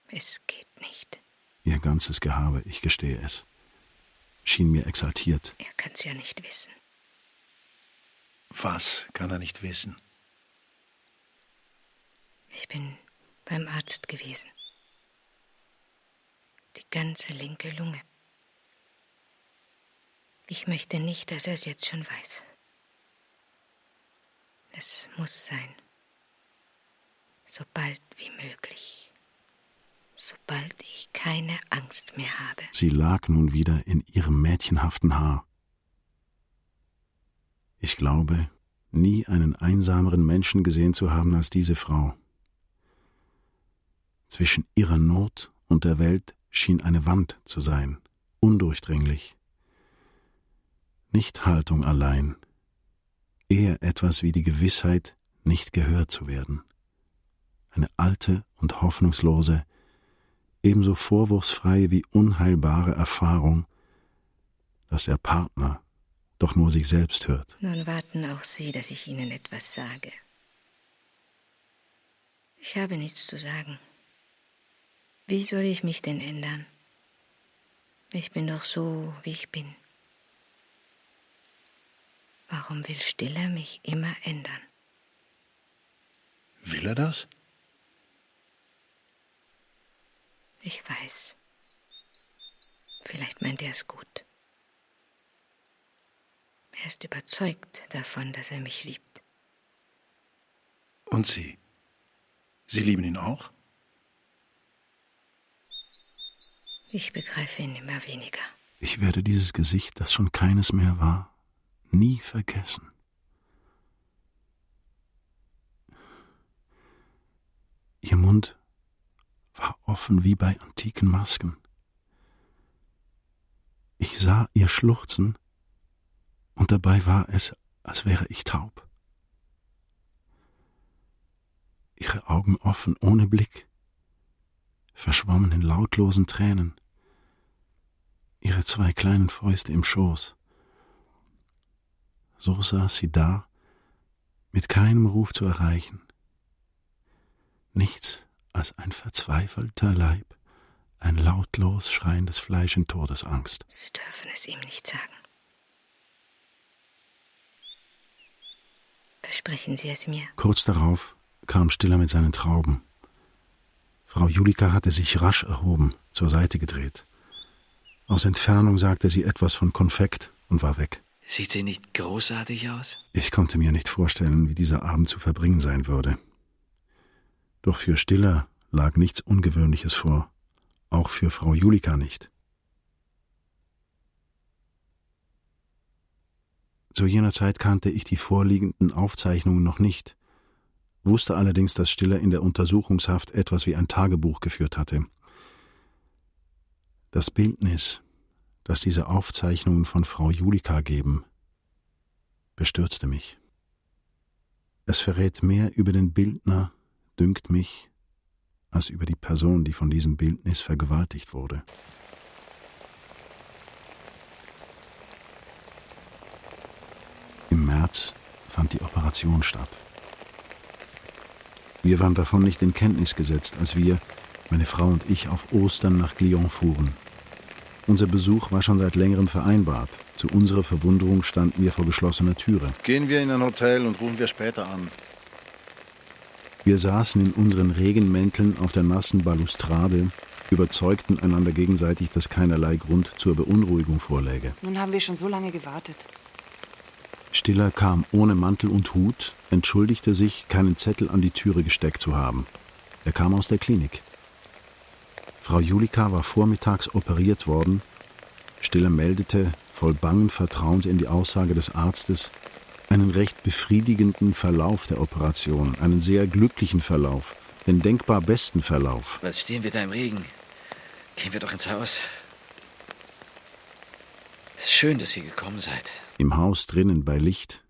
Es geht nicht. Ihr ganzes Gehabe, ich gestehe es, schien mir exaltiert. Er kann's ja nicht wissen. Was kann er nicht wissen? Ich bin beim Arzt gewesen. Die ganze linke Lunge. Ich möchte nicht, dass er es jetzt schon weiß. Es muss sein. So bald wie möglich. Sobald ich keine Angst mehr habe. Sie lag nun wieder in ihrem mädchenhaften Haar. Ich glaube, nie einen einsameren Menschen gesehen zu haben als diese Frau. Zwischen ihrer Not und der Welt schien eine Wand zu sein, undurchdringlich. Nicht Haltung allein, eher etwas wie die Gewissheit, nicht gehört zu werden. Eine alte und hoffnungslose, ebenso vorwurfsfreie wie unheilbare Erfahrung, dass der Partner doch nur sich selbst hört. Nun warten auch Sie, dass ich Ihnen etwas sage. Ich habe nichts zu sagen. Wie soll ich mich denn ändern? Ich bin doch so, wie ich bin. Warum will Stiller mich immer ändern? Will er das? Ich weiß. Vielleicht meint er es gut. Er ist überzeugt davon, dass er mich liebt. Und Sie? Sie lieben ihn auch? Ich begreife ihn immer weniger. Ich werde dieses Gesicht, das schon keines mehr war, nie vergessen. Ihr Mund war offen wie bei antiken Masken. Ich sah ihr Schluchzen, und dabei war es, als wäre ich taub. Ihre Augen offen, ohne Blick, verschwommen in lautlosen Tränen, ihre zwei kleinen Fäuste im Schoß. So saß sie da, mit keinem Ruf zu erreichen. Nichts als ein verzweifelter Leib, ein lautlos schreiendes Fleisch in Todesangst. Sie dürfen es ihm nicht sagen. Versprechen Sie es mir. Kurz darauf kam Stiller mit seinen Trauben. Frau Julika hatte sich rasch erhoben, zur Seite gedreht. Aus Entfernung sagte sie etwas von Konfekt und war weg. Sieht sie nicht großartig aus? Ich konnte mir nicht vorstellen, wie dieser Abend zu verbringen sein würde. Doch für Stiller lag nichts Ungewöhnliches vor, auch für Frau Julika nicht. Zu jener Zeit kannte ich die vorliegenden Aufzeichnungen noch nicht, wusste allerdings, dass Stiller in der Untersuchungshaft etwas wie ein Tagebuch geführt hatte. Das Bildnis, das diese Aufzeichnungen von Frau Julika geben, bestürzte mich. Es verrät mehr über den Bildner, dünkt mich, als über die Person, die von diesem Bildnis vergewaltigt wurde. Im März fand die Operation statt. Wir waren davon nicht in Kenntnis gesetzt, als wir, meine Frau und ich, auf Ostern nach Glion fuhren. Unser Besuch war schon seit längerem vereinbart. Zu unserer Verwunderung standen wir vor geschlossener Türe. Gehen wir in ein Hotel und rufen wir später an. Wir saßen in unseren Regenmänteln auf der nassen Balustrade, überzeugten einander gegenseitig, dass keinerlei Grund zur Beunruhigung vorläge. Nun haben wir schon so lange gewartet. Stiller kam ohne Mantel und Hut, entschuldigte sich, keinen Zettel an die Türe gesteckt zu haben. Er kam aus der Klinik. Frau Julika war vormittags operiert worden. Stiller meldete, voll bangen Vertrauens in die Aussage des Arztes, einen recht befriedigenden Verlauf der Operation, einen sehr glücklichen Verlauf, den denkbar besten Verlauf. Was stehen wir da im Regen? Gehen wir doch ins Haus. Es ist schön, dass ihr gekommen seid. Im Haus drinnen bei Licht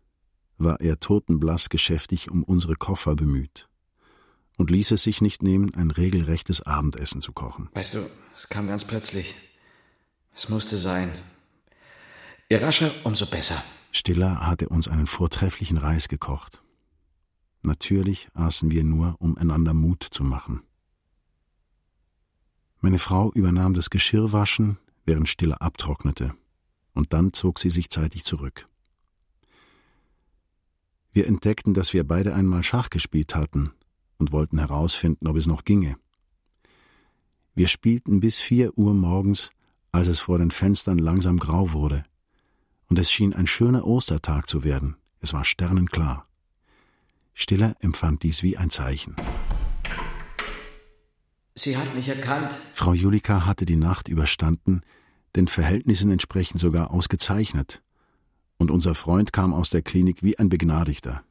war er totenblass geschäftig um unsere Koffer bemüht und ließ es sich nicht nehmen, ein regelrechtes Abendessen zu kochen. Weißt du, es kam ganz plötzlich. Es musste sein. Je rascher, umso besser. Stiller hatte uns einen vortrefflichen Reis gekocht. Natürlich aßen wir nur, um einander Mut zu machen. Meine Frau übernahm das Geschirrwaschen, während Stiller abtrocknete, und dann zog sie sich zeitig zurück. Wir entdeckten, dass wir beide einmal Schach gespielt hatten und wollten herausfinden, ob es noch ginge. Wir spielten bis vier Uhr morgens, als es vor den Fenstern langsam grau wurde, und es schien ein schöner Ostertag zu werden, es war sternenklar. Stiller empfand dies wie ein Zeichen. Sie hat mich erkannt. Frau Julika hatte die Nacht überstanden, den Verhältnissen entsprechend sogar ausgezeichnet, und unser Freund kam aus der Klinik wie ein Begnadigter.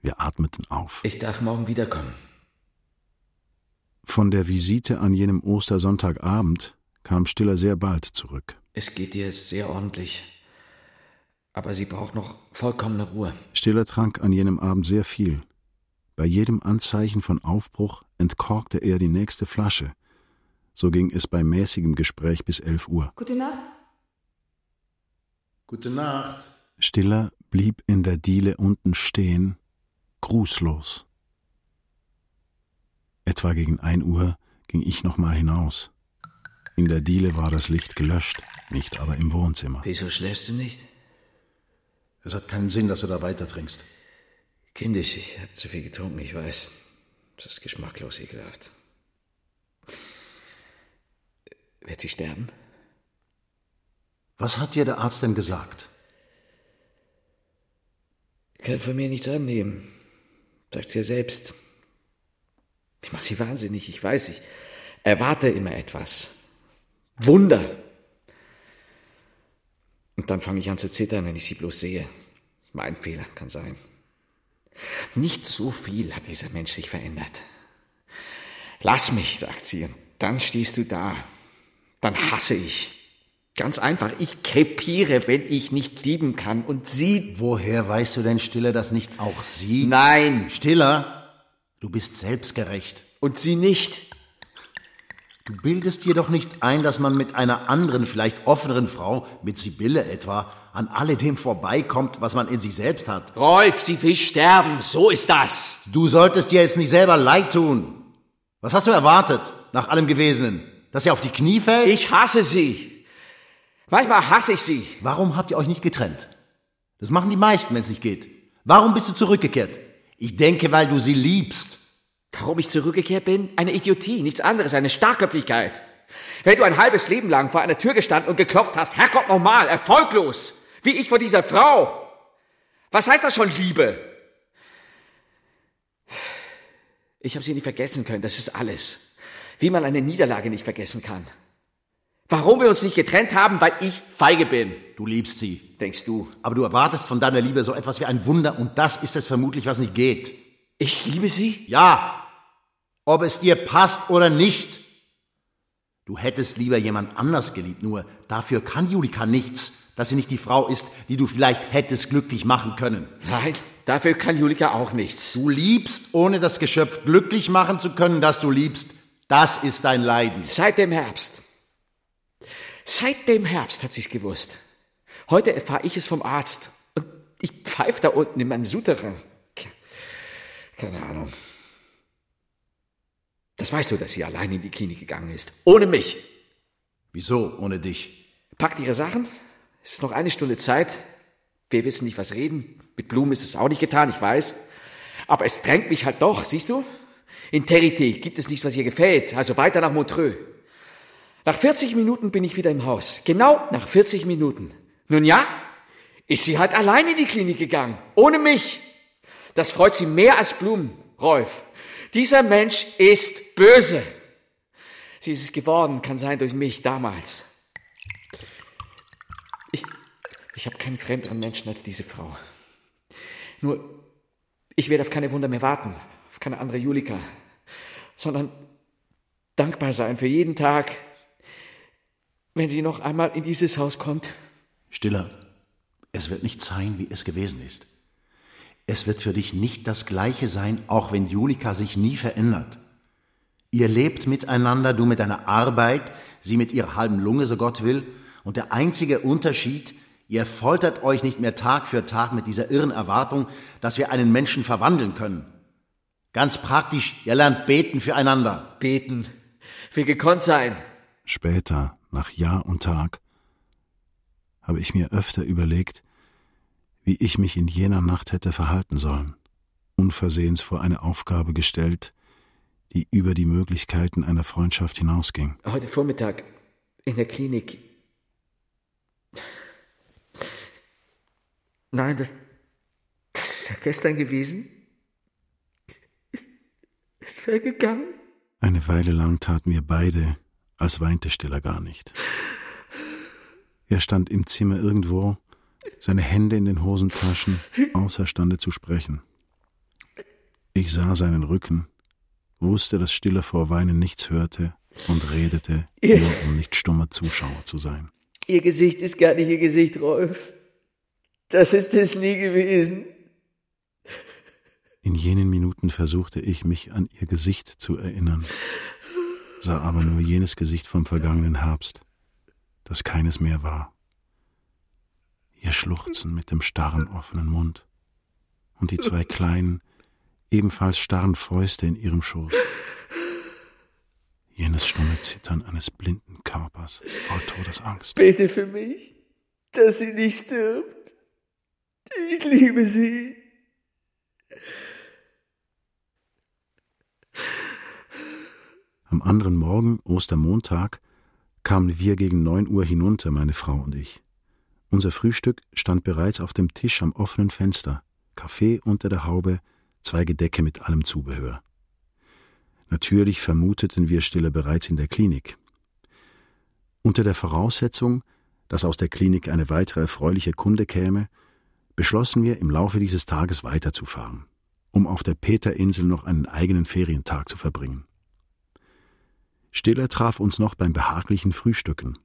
Wir atmeten auf. Ich darf morgen wiederkommen. Von der Visite an jenem Ostersonntagabend kam Stiller sehr bald zurück. Es geht ihr sehr ordentlich. Aber sie braucht noch vollkommene Ruhe. Stiller trank an jenem Abend sehr viel. Bei jedem Anzeichen von Aufbruch entkorkte er die nächste Flasche. So ging es bei mäßigem Gespräch bis elf Uhr. Gute Nacht. Gute Nacht. Stiller blieb in der Diele unten stehen, grußlos. Etwa gegen ein Uhr ging ich nochmal hinaus. In der Diele war das Licht gelöscht, nicht aber im Wohnzimmer. Wieso schläfst du nicht? Es hat keinen Sinn, dass du da weiter trinkst. Kindisch, ich habe zu viel getrunken, ich weiß. Das ist geschmacklos ekelhaft. Wird sie sterben? Was hat dir der Arzt denn gesagt? Kann von mir nichts annehmen. Sagt sie ja selbst. Ich mache sie wahnsinnig, ich weiß, ich erwarte immer etwas. Wunder. Und dann fange ich an zu zittern, wenn ich sie bloß sehe. Mein Fehler kann sein. Nicht so viel hat dieser Mensch sich verändert. Lass mich, sagt sie, und dann stehst du da. Dann hasse ich. Ganz einfach, ich krepiere, wenn ich nicht lieben kann. Und sie. Woher weißt du denn, Stiller, dass nicht auch sie? Nein. Stiller, du bist selbstgerecht. Und sie nicht. Du bildest dir doch nicht ein, dass man mit einer anderen, vielleicht offeneren Frau, mit Sibylle etwa, an alledem vorbeikommt, was man in sich selbst hat. Rolf, sie will sterben, so ist das. Du solltest dir jetzt nicht selber leid tun. Was hast du erwartet, nach allem Gewesenen? Dass sie auf die Knie fällt? Ich hasse sie. Manchmal hasse ich sie. Warum habt ihr euch nicht getrennt? Das machen die meisten, wenn es nicht geht. Warum bist du zurückgekehrt? Ich denke, weil du sie liebst. Warum ich zurückgekehrt bin? Eine Idiotie, nichts anderes, eine Starrköpfigkeit. Wenn du ein halbes Leben lang vor einer Tür gestanden und geklopft hast, Herrgott nochmal, erfolglos, wie ich vor dieser Frau. Was heißt das schon, Liebe? Ich habe sie nicht vergessen können, das ist alles. Wie man eine Niederlage nicht vergessen kann. Warum wir uns nicht getrennt haben, weil ich feige bin. Du liebst sie. Denkst du. Aber du erwartest von deiner Liebe so etwas wie ein Wunder und das ist es vermutlich, was nicht geht. Ich liebe sie? Ja. Ob es dir passt oder nicht. Du hättest lieber jemand anders geliebt, nur dafür kann Julika nichts, dass sie nicht die Frau ist, die du vielleicht hättest glücklich machen können. Nein, dafür kann Julika auch nichts. Du liebst, ohne das Geschöpf glücklich machen zu können, das du liebst. Das ist dein Leiden. Seit dem Herbst. Seit dem Herbst hat sie's gewusst. Heute erfahre ich es vom Arzt. Und ich pfeife da unten in meinem Souterrain. Keine Ahnung. Das weißt du, dass sie allein in die Klinik gegangen ist. Ohne mich. Wieso ohne dich? Packt ihre Sachen. Es ist noch eine Stunde Zeit. Wir wissen nicht, was reden. Mit Blumen ist es auch nicht getan, ich weiß. Aber es drängt mich halt doch, siehst du? In Terité gibt es nichts, was ihr gefällt. Also weiter nach Montreux. Nach 40 Minuten bin ich wieder im Haus. Genau nach 40 Minuten. Nun ja, ist sie halt allein in die Klinik gegangen. Ohne mich. Das freut sie mehr als Blumen, Rolf. Dieser Mensch ist böse. Sie ist es geworden, kann sein durch mich damals. Ich, ich habe keinen fremderen Menschen als diese Frau. Nur, ich werde auf keine Wunder mehr warten, auf keine andere Julika, sondern dankbar sein für jeden Tag, wenn sie noch einmal in dieses Haus kommt. Stiller, es wird nicht sein, wie es gewesen ist. Es wird für dich nicht das Gleiche sein, auch wenn Julika sich nie verändert. Ihr lebt miteinander, du mit deiner Arbeit, sie mit ihrer halben Lunge, so Gott will, und der einzige Unterschied, ihr foltert euch nicht mehr Tag für Tag mit dieser irren Erwartung, dass wir einen Menschen verwandeln können. Ganz praktisch, ihr lernt beten füreinander. Beten. Will gekonnt sein. Später, nach Jahr und Tag, habe ich mir öfter überlegt, wie ich mich in jener Nacht hätte verhalten sollen, unversehens vor eine Aufgabe gestellt, die über die Möglichkeiten einer Freundschaft hinausging. Heute Vormittag in der Klinik. Nein, das, das ist ja gestern gewesen. Ist, ist weggegangen. Eine Weile lang taten wir beide, als weinte Stiller gar nicht. Er stand im Zimmer irgendwo, seine Hände in den Hosentaschen, [laughs] außerstande zu sprechen. Ich sah seinen Rücken, wusste, dass Stiller vor Weinen nichts hörte und redete, nur um nicht stummer Zuschauer zu sein. Ihr Gesicht ist gar nicht Ihr Gesicht, Rolf. Das ist es nie gewesen. In jenen Minuten versuchte ich, mich an ihr Gesicht zu erinnern, sah aber nur jenes Gesicht vom vergangenen Herbst, das keines mehr war. Ihr Schluchzen mit dem starren offenen Mund und die zwei kleinen, ebenfalls starren Fäuste in ihrem Schoß. Jenes stumme Zittern eines blinden Körpers vor Todesangst. Bete für mich, dass sie nicht stirbt. Ich liebe sie. Am anderen Morgen, Ostermontag, kamen wir gegen neun Uhr hinunter, meine Frau und ich. Unser Frühstück stand bereits auf dem Tisch am offenen Fenster, Kaffee unter der Haube, zwei Gedecke mit allem Zubehör. Natürlich vermuteten wir Stille bereits in der Klinik. Unter der Voraussetzung, dass aus der Klinik eine weitere erfreuliche Kunde käme, beschlossen wir, im Laufe dieses Tages weiterzufahren, um auf der Peterinsel noch einen eigenen Ferientag zu verbringen. Stiller traf uns noch beim behaglichen Frühstücken.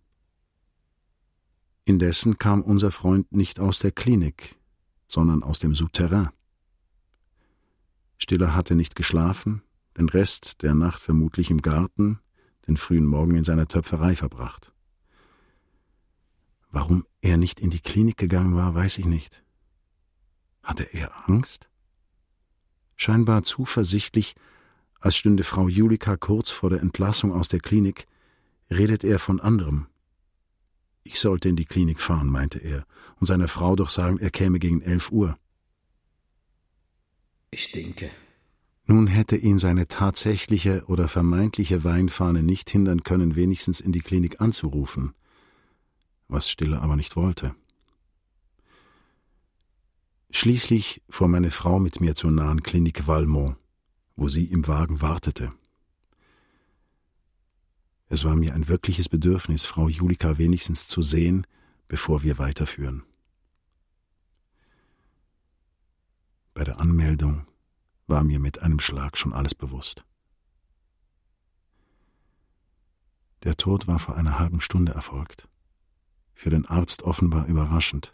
Indessen kam unser Freund nicht aus der Klinik, sondern aus dem Souterrain. Stiller hatte nicht geschlafen, den Rest der Nacht vermutlich im Garten, den frühen Morgen in seiner Töpferei verbracht. Warum er nicht in die Klinik gegangen war, weiß ich nicht. Hatte er Angst? Scheinbar zuversichtlich, als stünde Frau Julika kurz vor der Entlassung aus der Klinik, redet er von anderem. Ich sollte in die Klinik fahren, meinte er, und seiner Frau doch sagen, er käme gegen elf Uhr. Ich denke. Nun hätte ihn seine tatsächliche oder vermeintliche Weinfahne nicht hindern können, wenigstens in die Klinik anzurufen, was Stille aber nicht wollte. Schließlich fuhr meine Frau mit mir zur nahen Klinik Valmont, wo sie im Wagen wartete. Es war mir ein wirkliches Bedürfnis, Frau Julika wenigstens zu sehen, bevor wir weiterführen. Bei der Anmeldung war mir mit einem Schlag schon alles bewusst. Der Tod war vor einer halben Stunde erfolgt, für den Arzt offenbar überraschend.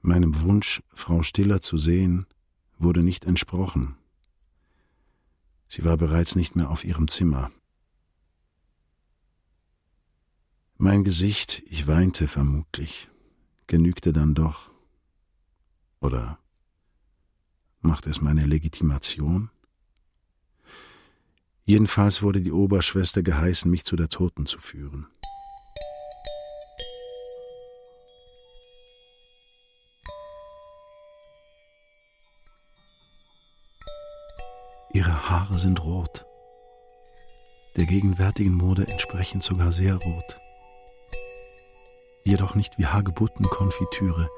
Meinem Wunsch, Frau Stiller zu sehen, wurde nicht entsprochen. Sie war bereits nicht mehr auf ihrem Zimmer. Mein Gesicht, ich weinte vermutlich, genügte dann doch. Oder macht es meine Legitimation? Jedenfalls wurde die Oberschwester geheißen, mich zu der Toten zu führen. Haare sind rot, der gegenwärtigen Mode entsprechend sogar sehr rot. Jedoch nicht wie Hagebuttenkonfitüre,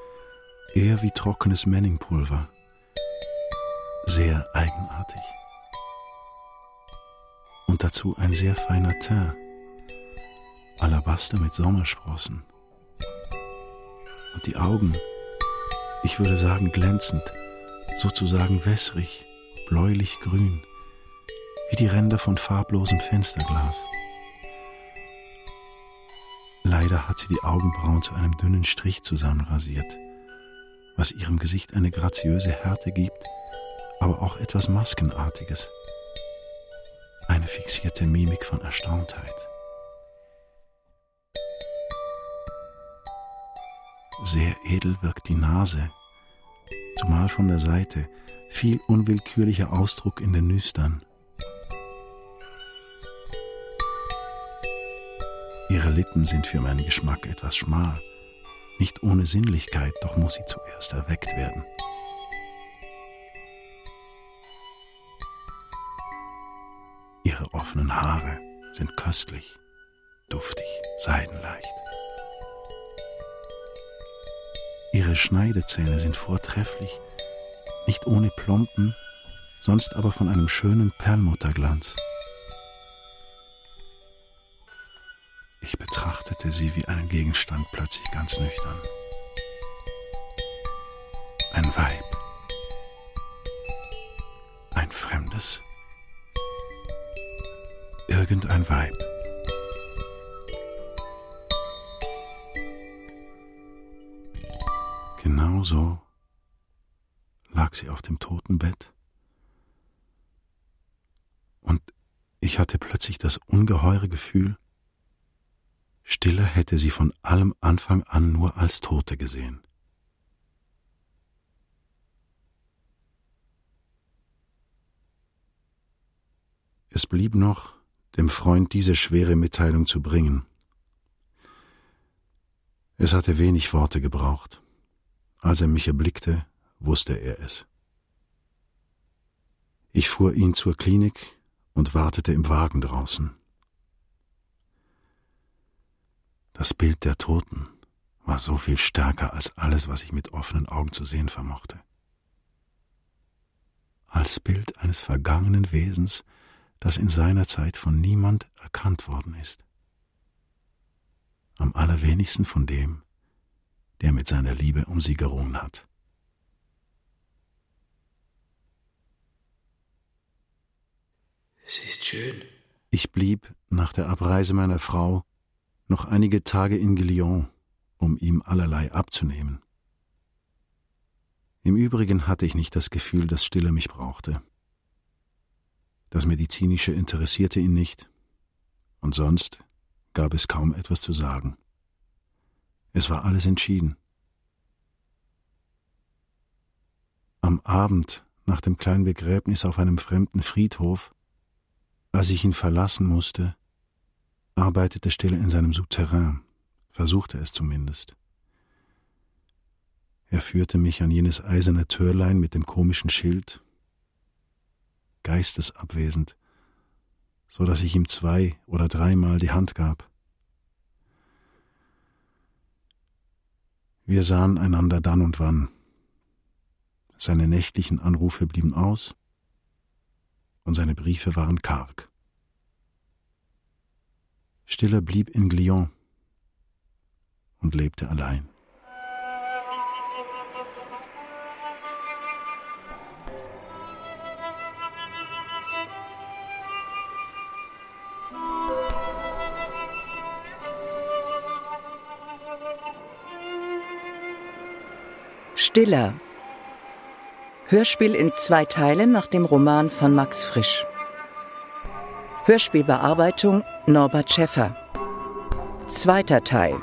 eher wie trockenes Menningpulver. Sehr eigenartig. Und dazu ein sehr feiner Teint, Alabaster mit Sommersprossen. Und die Augen, ich würde sagen glänzend, sozusagen wässrig bläulich-grün, wie die Ränder von farblosem Fensterglas. Leider hat sie die Augenbrauen zu einem dünnen Strich zusammenrasiert, was ihrem Gesicht eine graziöse Härte gibt, aber auch etwas Maskenartiges. Eine fixierte Mimik von Erstauntheit. Sehr edel wirkt die Nase, zumal von der Seite, viel unwillkürlicher Ausdruck in den Nüstern. Ihre Lippen sind für meinen Geschmack etwas schmal, nicht ohne Sinnlichkeit, doch muss sie zuerst erweckt werden. Ihre offenen Haare sind köstlich, duftig, seidenleicht. Ihre Schneidezähne sind vortrefflich, nicht ohne Plomben, sonst aber von einem schönen Perlmutterglanz. Betrachtete sie wie einen Gegenstand plötzlich ganz nüchtern. Ein Weib. Ein Fremdes. Irgendein Weib. Genau so lag sie auf dem Totenbett. Und ich hatte plötzlich das ungeheure Gefühl, Stille hätte sie von allem Anfang an nur als Tote gesehen. Es blieb noch, dem Freund diese schwere Mitteilung zu bringen. Es hatte wenig Worte gebraucht. Als er mich erblickte, wusste er es. Ich fuhr ihn zur Klinik und wartete im Wagen draußen. Das Bild der Toten war so viel stärker als alles, was ich mit offenen Augen zu sehen vermochte. Als Bild eines vergangenen Wesens, das in seiner Zeit von niemand erkannt worden ist. Am allerwenigsten von dem, der mit seiner Liebe um sie gerungen hat. Sie ist schön. Ich blieb nach der Abreise meiner Frau noch einige Tage in Guillon, um ihm allerlei abzunehmen. Im Übrigen hatte ich nicht das Gefühl, dass Stille mich brauchte. Das Medizinische interessierte ihn nicht, und sonst gab es kaum etwas zu sagen. Es war alles entschieden. Am Abend nach dem kleinen Begräbnis auf einem fremden Friedhof, als ich ihn verlassen musste, arbeitete Stille in seinem Souterrain, versuchte es zumindest. Er führte mich an jenes eiserne Türlein mit dem komischen Schild, geistesabwesend, so dass ich ihm zwei oder dreimal die Hand gab. Wir sahen einander dann und wann. Seine nächtlichen Anrufe blieben aus, und seine Briefe waren karg. Stiller blieb in Glion und lebte allein. Stiller. Hörspiel in zwei Teilen nach dem Roman von Max Frisch. Hörspielbearbeitung Norbert Schäffer. Zweiter Teil.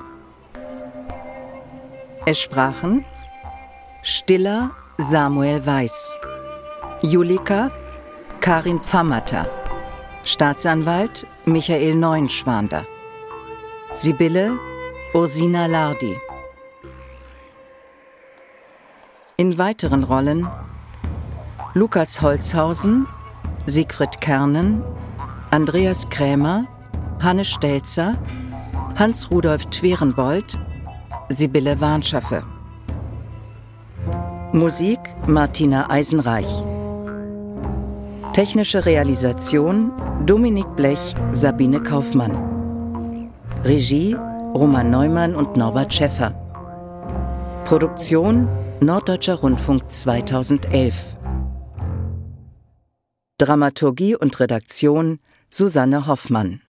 Es sprachen Stiller Samuel Weiß, Julika Karin Pfammatter, Staatsanwalt Michael Neuenschwander, Sibylle Ursina Lardi. In weiteren Rollen Lukas Holzhausen, Siegfried Kernen, Andreas Krämer, Hanne Stelzer, Hans-Rudolf Twerenbold, Sibylle Warnschaffe. Musik Martina Eisenreich. Technische Realisation Dominik Blech, Sabine Kaufmann. Regie Roman Neumann und Norbert Schäffer. Produktion Norddeutscher Rundfunk 2011. Dramaturgie und Redaktion Susanne Hoffmann